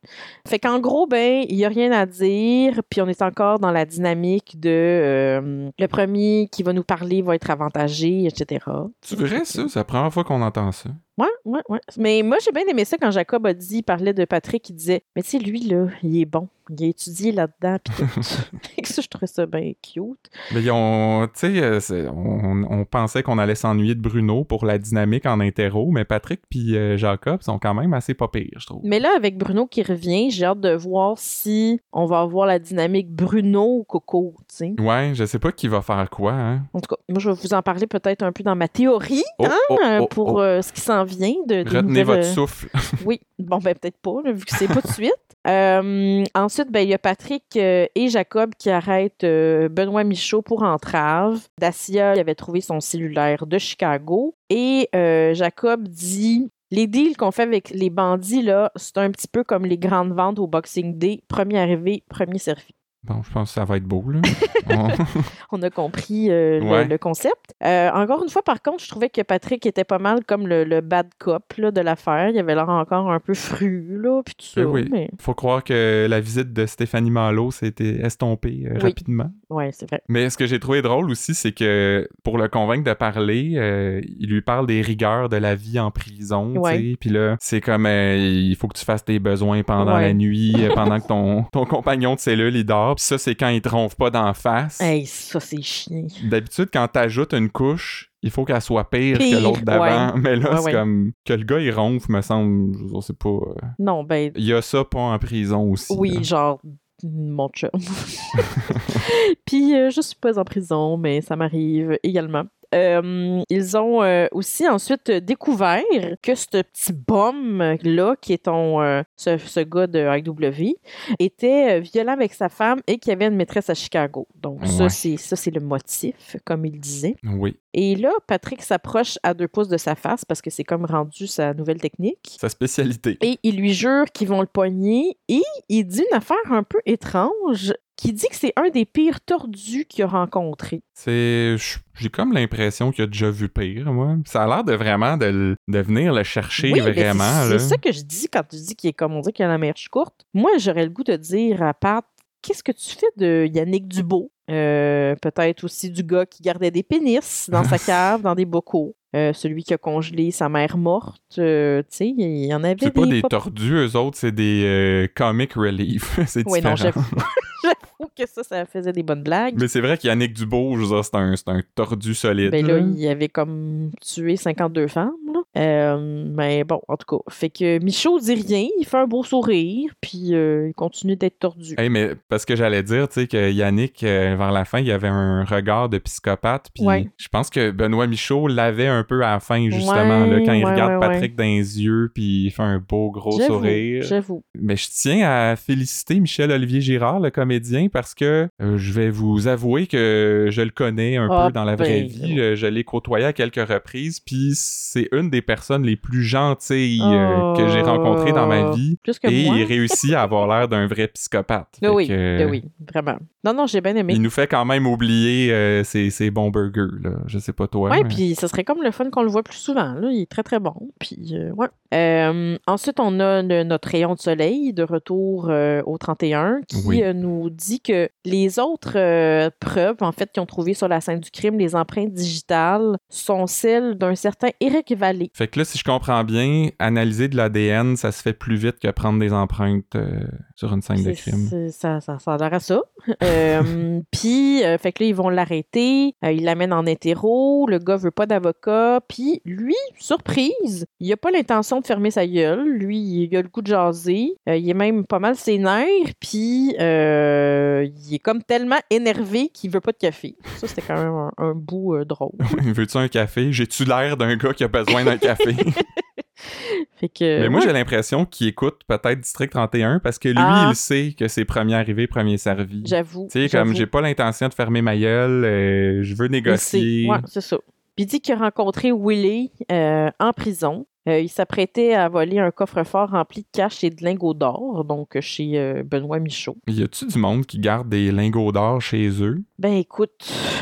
Fait qu'en gros, ben, il n'y a rien à dire, puis on est encore dans la dynamique de le premier qui va nous parler va être avantagé, etc. Tu verrais ça? C'est la première fois qu'on entend ça. Ouais, ouais, ouais. Mais moi, j'ai bien aimé ça quand Jacob a parlait de Patrick, il disait, mais tu sais, lui, là, il est bon. Il a étudié là-dedans, puis je trouvais ça bien cute. Mais euh, c'est- on, on pensait qu'on allait s'ennuyer de Bruno pour la dynamique en interro, mais Patrick puis euh, Jacob sont quand même assez pas pires, je trouve. Mais là, avec Bruno qui revient, j'ai hâte de voir si on va avoir la dynamique Bruno ou Coco, tu sais. Ouais, je sais pas qui va faire quoi, hein. En tout cas, moi, je vais vous en parler peut-être un peu dans ma théorie Oh, oh, euh, oh, pour oh. euh, ce qui s'en vient. De, des Retenez nouvelles, votre souffle. Oui, bon, ben peut-être pas, là, vu que c'est pas de suite. Euh, ensuite, ben il y a Patrick euh, et Jacob qui arrêtent euh, Benoît Michaud pour entrave. Dacia avait trouvé son cellulaire de Chicago. Et Jacob dit les deals qu'on fait avec les bandits, là, c'est un petit peu comme les grandes ventes au Boxing Day. Premier arrivé, premier servi. Bon, je pense que ça va être beau, là. On- On a compris euh, le- Ouais. le, concept. Euh, encore une fois, par contre, je trouvais que Patrick était pas mal comme le, le bad cop là, de l'affaire. Il avait l'air encore un peu fru, là, puis tout ça. Ben oui. Mais Faut croire que la visite de Stéphanie Malo s'était estompée euh, Oui. rapidement. Ouais, c'est vrai. Mais ce que j'ai trouvé drôle aussi, c'est que pour le convaincre de parler, euh, il lui parle des rigueurs de la vie en prison, Ouais. tu sais. Puis là, c'est comme euh, il faut que tu fasses tes besoins pendant Ouais. la nuit, euh, pendant que ton, ton compagnon de cellule il dort. Puis ça, c'est quand il te ronfle pas d'en face. Hey, ça, c'est chiant. D'habitude, quand t'ajoutes une couche, il faut qu'elle soit pire, Pire, que l'autre d'avant. Mais là, Ouais, c'est ouais. comme que le gars il ronfle, me semble. Je sais pas. Non, ben, Il y a ça pas en prison aussi. oui, là. genre, mon chum. Puis, euh, je suis pas en prison, mais ça m'arrive également. Euh, ils ont euh, aussi ensuite découvert que ce petit bum-là, qui est ton, euh, ce, ce gars de IW, était violent avec sa femme et qu'il avait une maîtresse à Chicago. Donc, ça, Ouais. c'est ça, c'est le motif, comme il disait. Oui. Et là, Patrick s'approche à deux pouces de sa face parce que c'est comme rendu sa nouvelle technique. Sa spécialité. Et il lui jure qu'ils vont le pogner. Et il dit une affaire un peu étrange qui dit que c'est un des pires tordus qu'il a rencontré. C'est. J'ai comme l'impression qu'il a déjà vu pire, moi. Ça a l'air de vraiment de, venir le chercher Oui, vraiment. c'est ça que je dis quand tu dis qu'il est comme on dit qu'il a la mèche courte. Moi, j'aurais le goût de dire à Pat, qu'est-ce que tu fais de Yannick Dubo? Euh, Peut-être aussi du gars qui gardait des pénis dans sa cave, dans des bocaux. Euh, celui qui a congelé sa mère morte. euh, tu sais, il y en avait C'est pas des tordus, eux autres, c'est des euh, comic relief. c'est Oui, non, différent. j'avoue. J'avoue que ça, ça faisait des bonnes blagues. Mais c'est vrai qu'Yannick Dubo, je veux dire, c'est un, un tordu solide. Ben là, il avait comme tué 52 femmes. Euh, mais bon, en tout cas, fait que Michaud dit rien, il fait un beau sourire, puis euh, il continue d'être tordu. Hey, mais parce que j'allais dire, tu sais, que Yannick, euh, vers la fin, il avait un regard de psychopathe, puis Ouais. je pense que Benoît Michaud l'avait un peu à la fin, justement, là, quand il ouais, regarde Patrick dans les yeux, puis il fait un beau gros sourire. J'avoue. Mais je tiens à féliciter Michel-Olivier Girard, le comédien, parce que je vais vous avouer que je le connais un Ah, peu dans la vraie ben, vie. Euh, Je l'ai côtoyé à quelques reprises, puis c'est une des personnes les plus gentilles euh, que j'ai rencontrées dans ma Oh. vie. Plus que Et moi. il réussit à avoir l'air d'un vrai psychopathe. Fait oui, que, ben oui, vraiment. Non, non, j'ai bien aimé. Il nous fait quand même oublier euh, ses, ses bons burgers, là. Je sais pas toi. Ouais, mais- puis ce serait comme le fun qu'on le voit plus souvent. Là. Il est très, très bon. Puis, euh, ouais. Euh, ensuite, on a le- notre rayon de soleil de retour euh, au 31 qui Oui. euh, nous dit que les autres euh, preuves, en fait, qu'ils ont trouvées sur la scène du crime, les empreintes digitales, sont celles d'un certain Eric Vallée. Fait que là, si je comprends bien, analyser de l'ADN, ça se fait plus vite que prendre des empreintes euh, sur une scène de crime. Ça, ça, ça a l'air à ça. Euh, Puis, euh, fait que là, ils vont l'arrêter. Ils l'amènent en interro. Le gars veut pas d'avocat. Puis, lui, surprise, il a pas l'intention de fermer sa gueule. Lui, il a le goût de jaser. Il est même pas mal nerfs. Puis, il est comme tellement énervé qu'il veut pas de café. Ça, c'était quand même un, un bout drôle. Veux-tu un café? J'ai-tu l'air d'un gars qui a besoin d'un café? Fait que. Mais moi, ouais. j'ai l'impression qu'il écoute peut-être District 31 parce que lui, Ah. il sait que c'est premier arrivé, premier servi. Tu J'avoue. sais, comme j'ai pas l'intention de fermer ma gueule, euh, je veux négocier. Ouais, c'est ça. Puis il dit qu'il a rencontré Willie euh, en prison. Euh, il s'apprêtait à voler un coffre-fort rempli de cash et de lingots d'or, donc chez euh, Benoît Michaud. Y a-tu du monde qui garde des lingots d'or chez eux? Ben écoute,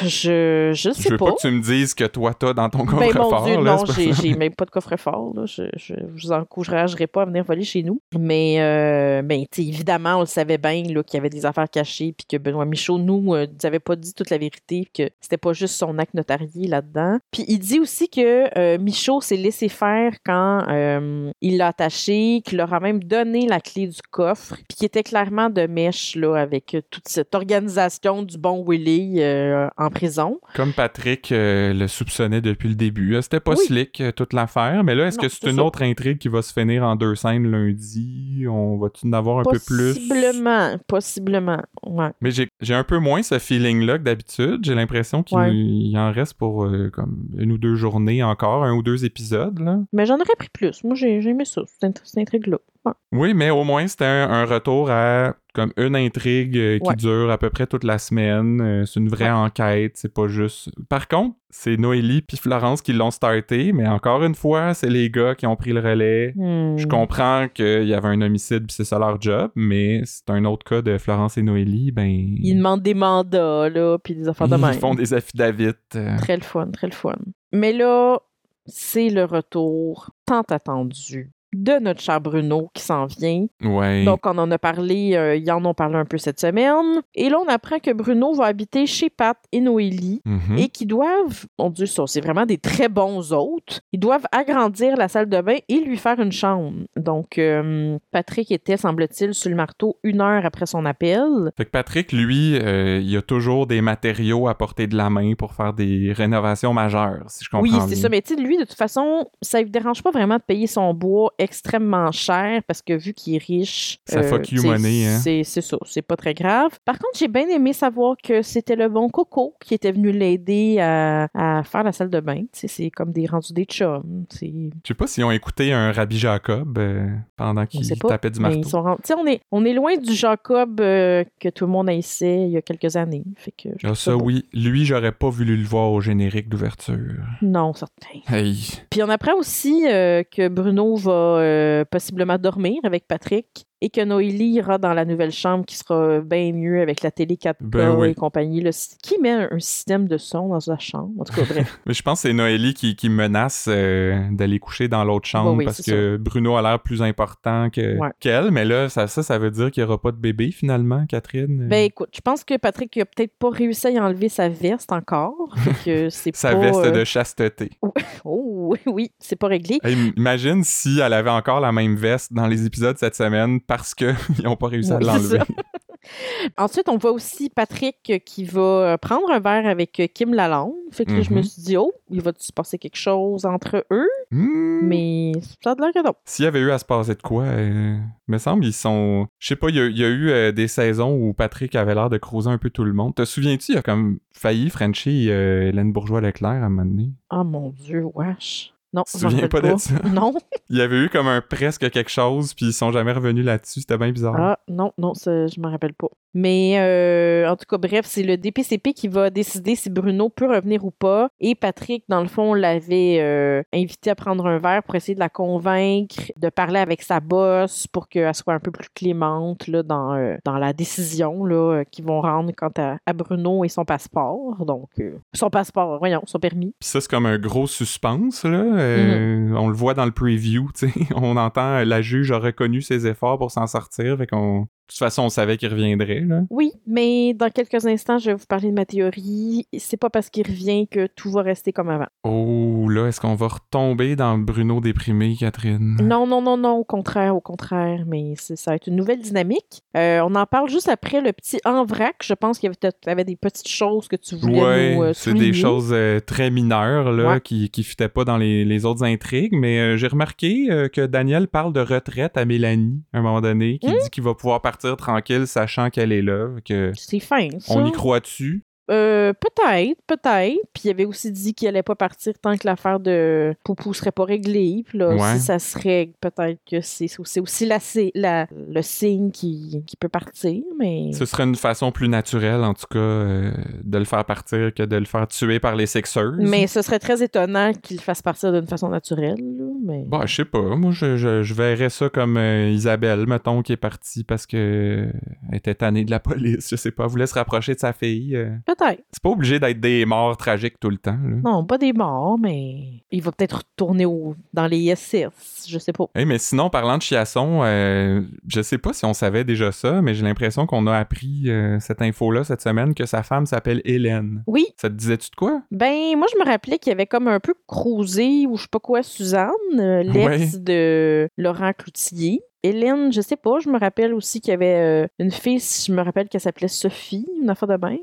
je, je sais Je veux pas. pas. que tu me dises que toi, t'as dans ton Ben mon coffre-fort. Dieu, là, non, j'ai même pas de coffre-fort. Je, je, vous encouragerai pas à venir voler chez nous. Mais euh, ben, évidemment, on le savait bien qu'il y avait des affaires cachées puis que Benoît Michaud nous euh, nous avait pas dit toute la vérité que c'était pas juste son acte notarié là-dedans. Puis il dit aussi que euh, Michaud s'est laissé faire quand euh, il l'a attaché, qu'il leur a même donné la clé du coffre, puis qu'il était clairement de mèche là, avec euh, toute cette organisation du bon Willy euh, en prison. Comme Patrick euh, le soupçonnait depuis le début. C'était pas Oui. slick toute l'affaire, mais là, est-ce que c'est une ça. autre intrigue qui va se finir en deux scènes lundi? On va-tu en avoir un peu plus? Possiblement, possiblement. Ouais. Mais j'ai un peu moins ce feeling-là que d'habitude. J'ai l'impression qu'il Ouais. en reste pour comme une ou deux journées encore, un ou deux épisodes. Là. Mais j'en aurais pris plus. Moi, j'ai aimé ça, cette, cette intrigue-là. Ouais. Oui, mais au moins c'était un, un retour à comme une intrigue euh, qui Ouais. dure à peu près toute la semaine. Euh, c'est une vraie Ouais. enquête, c'est pas juste. Par contre, c'est Noélie puis Florence qui l'ont starté, mais encore une fois, c'est les gars qui ont pris le relais. Hmm. Je comprends qu'il y avait un homicide puis c'est ça leur job, mais c'est un autre cas de Florence et Noélie, ben Ils demandent des mandats, là, puis des affaires de ils même. font des affidavits. euh, Très le fun, très le fun. Mais là, c'est le retour tant attendu de notre cher Bruno qui s'en vient. Ouais. Donc, on en a parlé, euh, ils en ont parlé un peu cette semaine. Et là, on apprend que Bruno va habiter chez Pat et Noélie Mhm. et qu'ils doivent, mon Dieu, ça, c'est vraiment des très bons hôtes. Ils doivent agrandir la salle de bain et lui faire une chambre. Donc, euh, Patrick était, semble-t-il, sur le marteau une heure après son appel. Fait que Patrick, lui, euh, il a toujours des matériaux à portée de la main pour faire des rénovations majeures, si je comprends Oui, bien. c'est ça. Mais tu lui, de toute façon, ça ne lui dérange pas vraiment de payer son bois extrêmement cher parce que vu qu'il est riche. Ça fuck you money, hein. C'est ça. C'est pas très grave. Par contre, j'ai bien aimé savoir que c'était le bon Coco qui était venu l'aider à, à faire la salle de bain. C'est comme des rendus des chums. Je sais pas s'ils ont écouté un Rabbi Jacob euh, pendant qu'il tapait du marteau. ils sont rend- tu sais, on est, on est loin du Jacob euh, que tout le monde haïssait il y a quelques années. Fait que Ah, ça, oui. Lui, j'aurais pas voulu le voir au générique d'ouverture. Non, certain. Hey. Puis on apprend aussi euh, que Bruno va euh, possiblement dormir avec Patrick et que Noélie ira dans la nouvelle chambre qui sera bien mieux avec la télé 4K Ben oui. et compagnie. là. Qui met un système de son dans sa chambre? En tout cas, bref. Mais je pense que c'est Noélie qui, qui menace euh, d'aller coucher dans l'autre chambre oui, parce que Bruno a l'air plus important Ouais. qu'elle. Mais là, ça, ça, ça veut dire qu'il n'y aura pas de bébé finalement, Catherine? ben écoute, je pense que Patrick a peut-être pas réussi à y enlever sa veste encore. Que c'est Sa pas, veste euh, de chasteté. Oh oui, oui, c'est pas réglé. Hey, imagine si elle avait encore la même veste dans les épisodes cette semaine parce qu'ils n'ont pas réussi à Oui, l'enlever. Ensuite, on voit aussi Patrick qui va prendre un verre avec Kim Lalonde. Fait que là, je me Mhm. suis dit, oh, il va se passer quelque chose entre eux? Hmm. Mais ça a l'air que non. S'il y avait eu à se passer de quoi, euh, me semble, ils sont. Je sais pas, il y a, il y a eu euh, des saisons où Patrick avait l'air de croiser un peu tout le monde. Te souviens-tu, il a comme failli Frenchie euh, Hélène Bourgeois-Leclerc à un moment donné? Oh mon Dieu, wesh. Non, je m'en souviens pas de ça? Non. Il y avait eu comme un presque quelque chose, puis ils sont jamais revenus là-dessus. C'était bien bizarre. Ah, non, non, ça, je me rappelle pas. Mais euh, en tout cas, bref, c'est le DPCP qui va décider si Bruno peut revenir ou pas. Et Patrick, dans le fond, l'avait euh, invité à prendre un verre pour essayer de la convaincre, de parler avec sa boss pour qu'elle soit un peu plus clémente là, dans, euh, dans la décision là, qu'ils vont rendre quant à, à Bruno et son passeport. Donc, euh, son passeport, voyons, son permis. Puis ça, c'est comme un gros suspense, là. Euh, On le voit dans le preview, tu sais. On entend euh, la juge a reconnu ses efforts pour s'en sortir, fait qu'on. De toute façon, on savait qu'il reviendrait, là. Oui, mais dans quelques instants, je vais vous parler de ma théorie. C'est pas parce qu'il revient que tout va rester comme avant. Oh, là, est-ce qu'on va retomber dans Bruno déprimé, Catherine? Non, non, non, non, au contraire, au contraire, mais ça va être une nouvelle dynamique. Euh, on en parle juste après le petit en vrac. Je pense qu'il y avait, des petites choses que tu voulais Ouais, nous euh, c'est des choses euh, très mineures là, Ouais. qui qui fitaient pas dans les, les autres intrigues, mais euh, j'ai remarqué que Daniel parle de retraite à Mélanie à un moment donné, qui Hmm? dit qu'il va pouvoir partir tranquille sachant qu'elle est là, que C'est fin, ça. on y croit dessus. Euh, peut-être, peut-être. Puis il avait aussi dit qu'il allait pas partir tant que l'affaire de Poupou serait pas réglée. Puis là, Ouais. si ça se règle, peut-être que c'est aussi la, la- le signe qui, qui peut partir, mais... Ce serait une façon plus naturelle, en tout cas, euh, de le faire partir que de le faire tuer par les sexeuses. Mais ce serait très étonnant qu'il le fasse partir d'une façon naturelle, là, mais... Bah, je sais pas. Moi, je, je, je verrais ça comme euh, Isabelle, mettons, qui est partie parce que euh, elle était tannée de la police. Je sais pas. Elle voulait se rapprocher de sa fille. Peut-être. C'est pas obligé d'être des morts tragiques tout le temps. Là. Non, pas des morts, mais il va peut-être retourner au, dans les ISS, je sais pas. Hey, mais sinon, parlant de chiasson, euh, je sais pas si on savait déjà ça, mais j'ai l'impression qu'on a appris euh, cette info-là cette semaine que sa femme s'appelle Hélène. Oui, Ça te disait-tu de quoi? ben moi je me rappelais qu'il y avait comme un peu Crousé ou je sais pas quoi Suzanne, euh, l'ex de Laurent Cloutier. Hélène, je sais pas, je me rappelle aussi qu'il y avait euh, une fille, si je me rappelle qu'elle s'appelait Sophie, une affaire de même,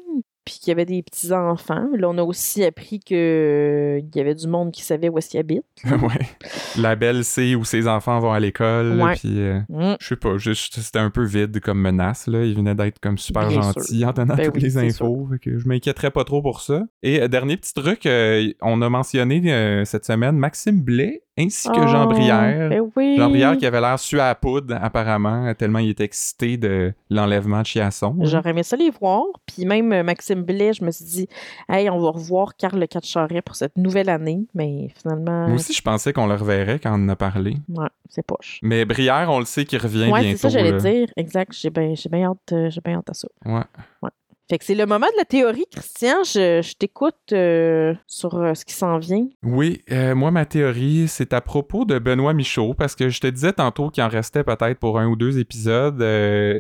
puis qu'il y avait des petits-enfants. Là, on a aussi appris que euh, il y avait du monde qui savait où est-ce qu'il habite. ouais. La belle sait où ses enfants vont à l'école. Ouais. Puis, euh, Mm. je sais pas, juste, c'était un peu vide comme menace. Là. Il venait d'être comme super Bien gentil en donnant Ben toutes oui, les infos. Que je m'inquiéterais pas trop pour ça. Et euh, dernier petit truc, euh, on a mentionné cette semaine Maxime Blais ainsi que Jean Oh, Brière. ben oui. Jean Brière qui avait l'air su à la poudre, apparemment, tellement il était excité de l'enlèvement de Chiasson. J'aurais aimé ça les voir. Puis même euh, Maxime Blais, je me suis dit, hey, on va revoir Carl Le Charret pour cette nouvelle année. Mais finalement, Moi aussi, je pensais qu'on le reverrait quand on en a parlé. ouais, c'est poche. Mais Brière, on le sait qu'il revient Ouais, bientôt. c'est ça, j'allais dire. Exact. J'ai bien j'ai bien hâte, bien hâte à ça. Ouais. Fait que c'est le moment de la théorie, Christian. Je, je t'écoute euh, sur euh, ce qui s'en vient. Oui, euh, moi, ma théorie, c'est à propos de Benoît Michaud, parce que je te disais tantôt qu'il en restait peut-être pour un ou deux épisodes.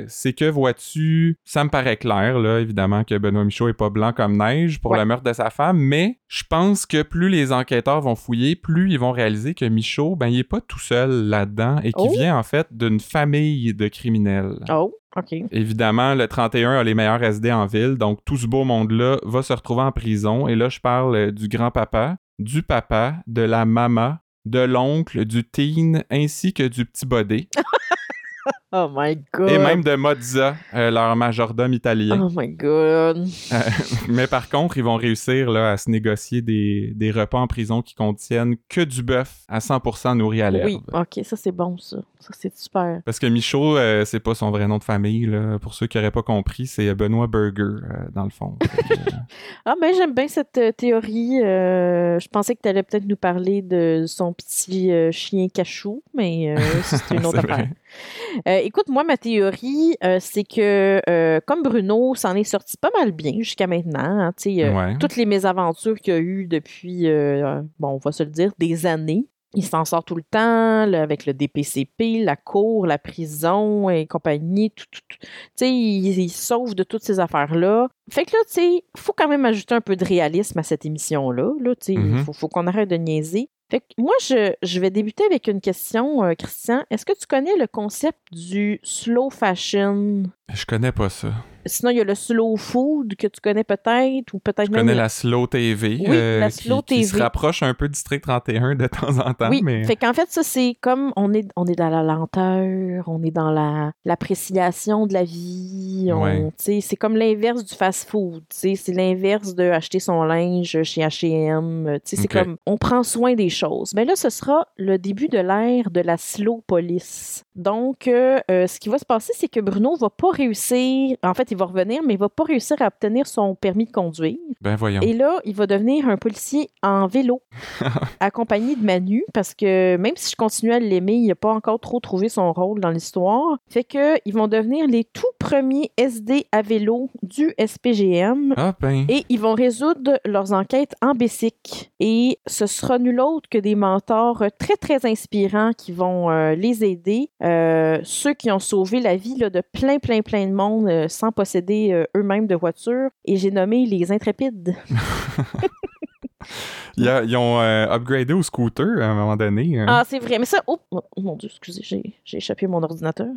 c'est que, vois-tu, ça me paraît clair, là, évidemment, que Benoît Michaud est pas blanc comme neige pour Ouais. le meurtre de sa femme, mais je pense que plus les enquêteurs vont fouiller, plus ils vont réaliser que Michaud, ben, il est pas tout seul là-dedans et qu'il Oh. vient, en fait, d'une famille de criminels. Oh, Évidemment, le 31 a les meilleurs SD en ville, donc tout ce beau monde-là va se retrouver en prison. Et là, je parle euh, du grand-papa, du papa, de la maman, de l'oncle, du teen, ainsi que du petit bodé, Oh my God. et même de Mozza, euh, leur majordome italien. Oh my God. Euh, mais par contre, ils vont réussir là, à se négocier des, des repas en prison qui contiennent que du bœuf à 100% nourri à l'herbe. Oui, OK, ça c'est bon, ça. Ça c'est super. Parce que Michaud, euh, c'est pas son vrai nom de famille. Là. Pour ceux qui n'auraient pas compris, c'est Benoît Burger, euh, dans le fond. Ah, ben j'aime bien cette théorie. Je pensais que tu allais peut-être nous parler de son petit chien cachou, mais c'est une autre affaire. Euh, écoute, moi, ma théorie, euh, c'est que euh, comme Bruno s'en est sorti pas mal bien jusqu'à maintenant, hein, tu sais, Ouais. toutes les mésaventures qu'il y a eu depuis, bon, on va se le dire, des années. Il s'en sort tout le temps, là, avec le DPCP, la cour, la prison et compagnie, tout, tout, tout. Il, sauve de toutes ces affaires-là. Fait que là, tu sais, faut quand même ajouter un peu de réalisme à cette émission-là. Là, Mhm. faut, faut qu'on arrête de niaiser. Fait que moi, je, je vais débuter avec une question, euh, Christian. Est-ce que tu connais le concept du slow fashion? Je connais pas ça. Sinon, il y a le slow food que tu connais peut-être, ou peut-être Je même... connais la Slow TV. Oui, euh, la qui- Slow qui, se TV. rapproche un peu du District 31 de temps en temps. Oui, mais... fait qu'en fait, ça, c'est comme on est, on est dans la lenteur, on est dans la l'appréciation de la vie. Ouais. C'est comme l'inverse du fast-food. C'est l'inverse de acheter son linge chez H&M. C'est comme, on prend soin des choses. Mais là, ce sera le début de l'ère de la slow police. Donc, euh, euh, ce qui va se passer, c'est que Bruno va pas réussir, en fait, il va revenir, mais il va pas réussir à obtenir son permis de conduire. Ben voyons. Et là, il va devenir un policier en vélo, accompagné de Manu, parce que même si je continue à l'aimer, il n'a pas encore trop trouvé son rôle dans l'histoire. Fait que ils vont devenir les tout premiers SD à vélo du SPGM. Ah ben. Et ils vont résoudre leurs enquêtes en Bessic. Et ce sera nul autre que des mentors très, très inspirants qui vont euh, les aider. Euh, ceux qui ont sauvé la vie là, de plein, plein, plein de monde euh, sans posséder euh, eux-mêmes de voiture. Et j'ai nommé les intrépides. A- ils ont euh, upgradé au scooter à un moment donné. hein. Ah, c'est vrai. Mais ça, oh, oh, mon Dieu, excusez, j'ai, échappé mon ordinateur.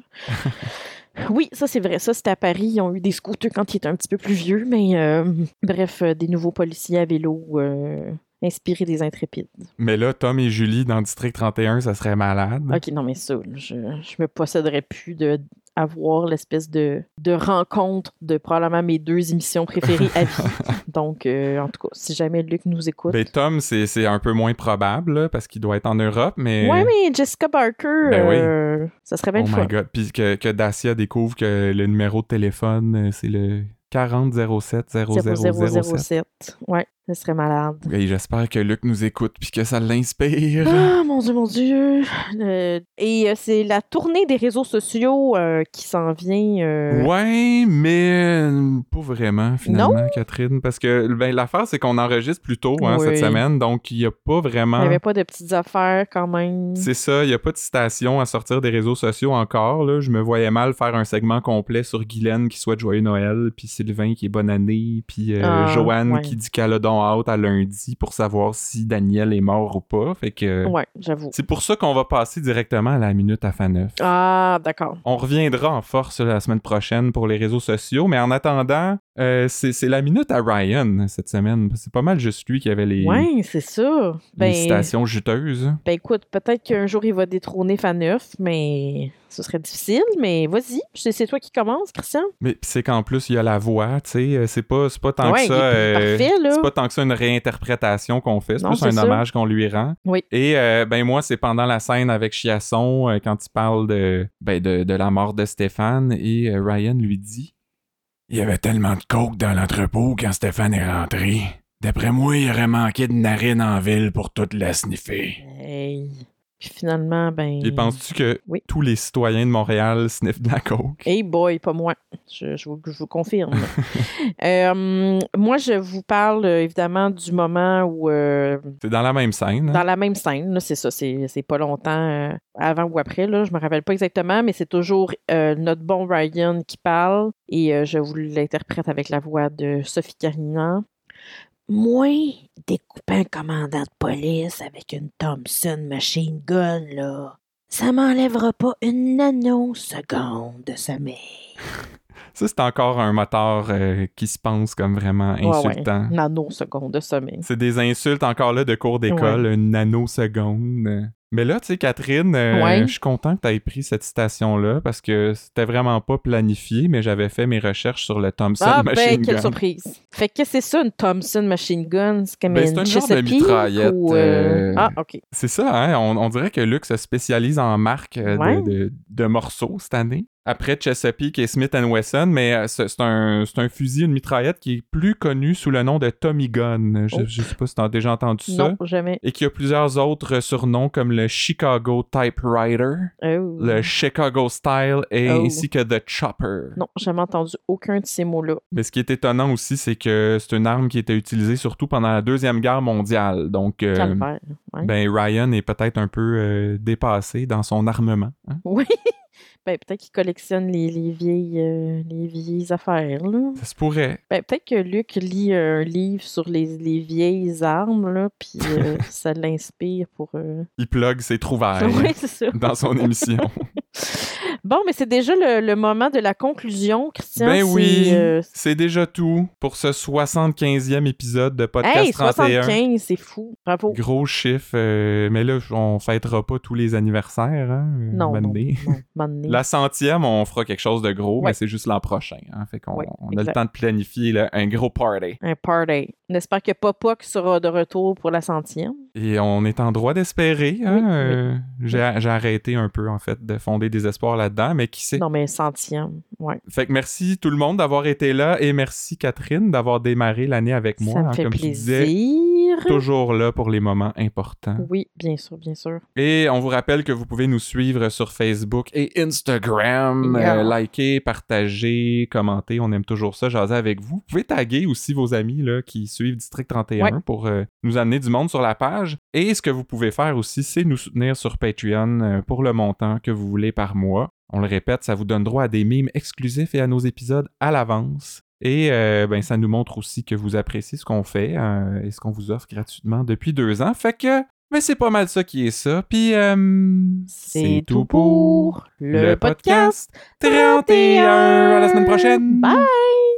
oui, ça, c'est vrai. Ça, c'était à Paris. Ils ont eu des scooters quand ils étaient un petit peu plus vieux. Mais euh, bref, des nouveaux policiers à vélo euh, inspirés des intrépides. Mais là, Tom et Julie dans District 31, ça serait malade. Ok, non, mais ça, je, je me posséderais plus de avoir l'espèce de, de rencontre de probablement mes deux émissions préférées à vie. Donc, euh, en tout cas, si jamais Luc nous écoute. Ben Tom, c'est un peu moins probable là, parce qu'il doit être en Europe, mais. Ouais, mais Jessica Barker, Ben oui. euh, ça serait bien Oh le my god. Puis que, que Dacia découvre que le numéro de téléphone, euh, c'est le 4007 0007. 0007. Ouais, ça serait malade. Et j'espère que Luc nous écoute puis que ça l'inspire. Ah, mon Dieu, mon Dieu. Euh, et euh, c'est la tournée des réseaux sociaux euh, qui s'en vient. Ouais, mais pas vraiment, finalement, Catherine. Parce que ben, l'affaire, c'est qu'on enregistre plus tôt hein, Oui. cette semaine, donc il n'y a pas Il vraiment. n'y avait pas de petites affaires quand même. C'est ça, il n'y a pas de citation à sortir des réseaux sociaux encore. Là. Je me voyais mal faire un segment complet sur Guylaine qui souhaite joyeux Noël, puis Sylvain qui est bonne année, puis Ah, Joanne ouais. qui dit qu'elle a don out à lundi pour savoir si Daniel est mort ou pas. Fait que Ouais, j'avoue. c'est pour ça qu'on va passer directement à la minute à fin neuf. Ah, d'accord. On reviendra en force la semaine prochaine pour les réseaux sociaux, mais en attendant, euh, c'est la minute à Ryan cette semaine. C'est pas mal juste lui qui avait les, Ouais, c'est ça. les Ben, citations juteuses. ben écoute, peut-être qu'un jour il va détrôner Faneuf, mais ce serait difficile. Mais vas-y, c'est toi qui commence, Christian. Mais c'est qu'en plus, il y a la voix, tu sais, euh, c'est pas, pas tant Ouais, que ça. euh. C'est pas tant que ça une réinterprétation qu'on fait, c'est plus un ça. hommage qu'on lui rend. Oui. Et euh, ben moi, c'est pendant la scène avec Chiasson, quand il parle de, ben, de, de la mort de Stéphane, et Ryan lui dit Il y avait tellement de coke dans l'entrepôt quand Stéphane est rentré. D'après moi, il aurait manqué de narine en ville pour toute la sniffer. Puis finalement, ben. Et penses-tu que Oui. tous les citoyens de Montréal sniffent de la coke? Hey boy, pas moi. Je, je vous, je vous confirme. Euh, moi, je vous parle euh, évidemment du moment où, euh, C'est dans la même scène. hein? dans la même scène, c'est ça, c'est pas longtemps euh, avant ou après, là, je me rappelle pas exactement, mais c'est toujours notre bon Ryan qui parle et je vous l'interprète avec la voix de Sophie Carignan. Moi, découper un commandant de police avec une Thompson machine gun, là, ça m'enlèvera pas une nanoseconde de sommeil. Ça, c'est encore un moteur euh, qui se pense comme vraiment Ouais, ouais. insultant. Nanoseconde de sommeil. C'est des insultes encore là de cours d'école, une nanoseconde. Mais là, tu sais, Catherine, euh, Ouais. je suis content que tu aies pris cette citation-là parce que c'était vraiment pas planifié, mais j'avais fait mes recherches sur le Thompson Ah, Machine ben, quelle Gun. surprise. Fait que c'est ça, une Thompson Machine Gun? C'est comme Ben, c'est une un genre de mitraillette, ou, euh, euh, Ah, OK. C'est ça, hein? On, on dirait que Luc se spécialise en marque de- Ouais. de, de morceaux cette année. Après Chesapeake et Smith Wesson, mais euh, c'est un, c'est un fusil, une mitraillette qui est plus connu sous le nom de Tommy Gun. Je, Oh. je sais pas si t'as déjà entendu ça. Non, jamais. Et qui a plusieurs autres surnoms comme le Chicago Typewriter, Oh. le Chicago Style et Oh. ainsi que The Chopper. Non, jamais entendu aucun de ces mots-là. Mais ce qui est étonnant aussi, c'est que c'est une arme qui était utilisée surtout pendant la Deuxième Guerre mondiale. Donc, euh. Ouais. ben, Ryan est peut-être un peu euh, dépassé dans son armement. hein. Oui. Ben, peut-être qu'il collectionne les, les vieilles, euh, les vieilles affaires, là. Ça se pourrait. Ben, peut-être que Luc lit un livre sur les, les vieilles armes, là, puis euh, ça l'inspire pour... euh, Il plug ses trouvailles dans son émission. Bon, mais c'est déjà le, le moment de la conclusion, Christian. ben oui, euh, c'est déjà tout pour ce 75e épisode de Podcast Hey, 31. 75, c'est fou. Bravo. Gros chiffre, euh, mais là, on fêtera pas tous les anniversaires, hein, euh, Non, non, non. La centième, on fera quelque chose de gros, mais c'est juste l'an prochain. Hein, fait qu'on Ouais, a le temps de planifier là, un gros party. Un party. On espère que Popoc sera de retour pour la centième. Et on est en droit d'espérer. Hein, Oui, oui. euh, J'ai arrêté un peu, en fait, de fonder des espoirs là-dedans, mais qui sait? Non, mais centième, ouais. Fait que merci tout le monde d'avoir été là et merci Catherine d'avoir démarré l'année avec moi. ça me hein, fait comme tu disais, toujours là pour les moments importants. Oui, bien sûr, bien sûr. Et on vous rappelle que vous pouvez nous suivre sur Facebook et Instagram. Yeah. euh, liker, partager, commenter. On aime toujours ça, jaser avec vous. Vous pouvez taguer aussi vos amis là, qui suivent District 31 Ouais. pour euh, nous amener du monde sur la page. Et ce que vous pouvez faire aussi, c'est nous soutenir sur Patreon euh, pour le montant que vous voulez par mois. On le répète, ça vous donne droit à des mimes exclusifs et à nos épisodes à l'avance. Et euh, ben, ça nous montre aussi que vous appréciez ce qu'on fait euh, et ce qu'on vous offre gratuitement depuis deux ans. Fait que, mais c'est pas mal ça qui est ça. Puis, euh, C'est tout pour le podcast 31. À la semaine prochaine. Bye!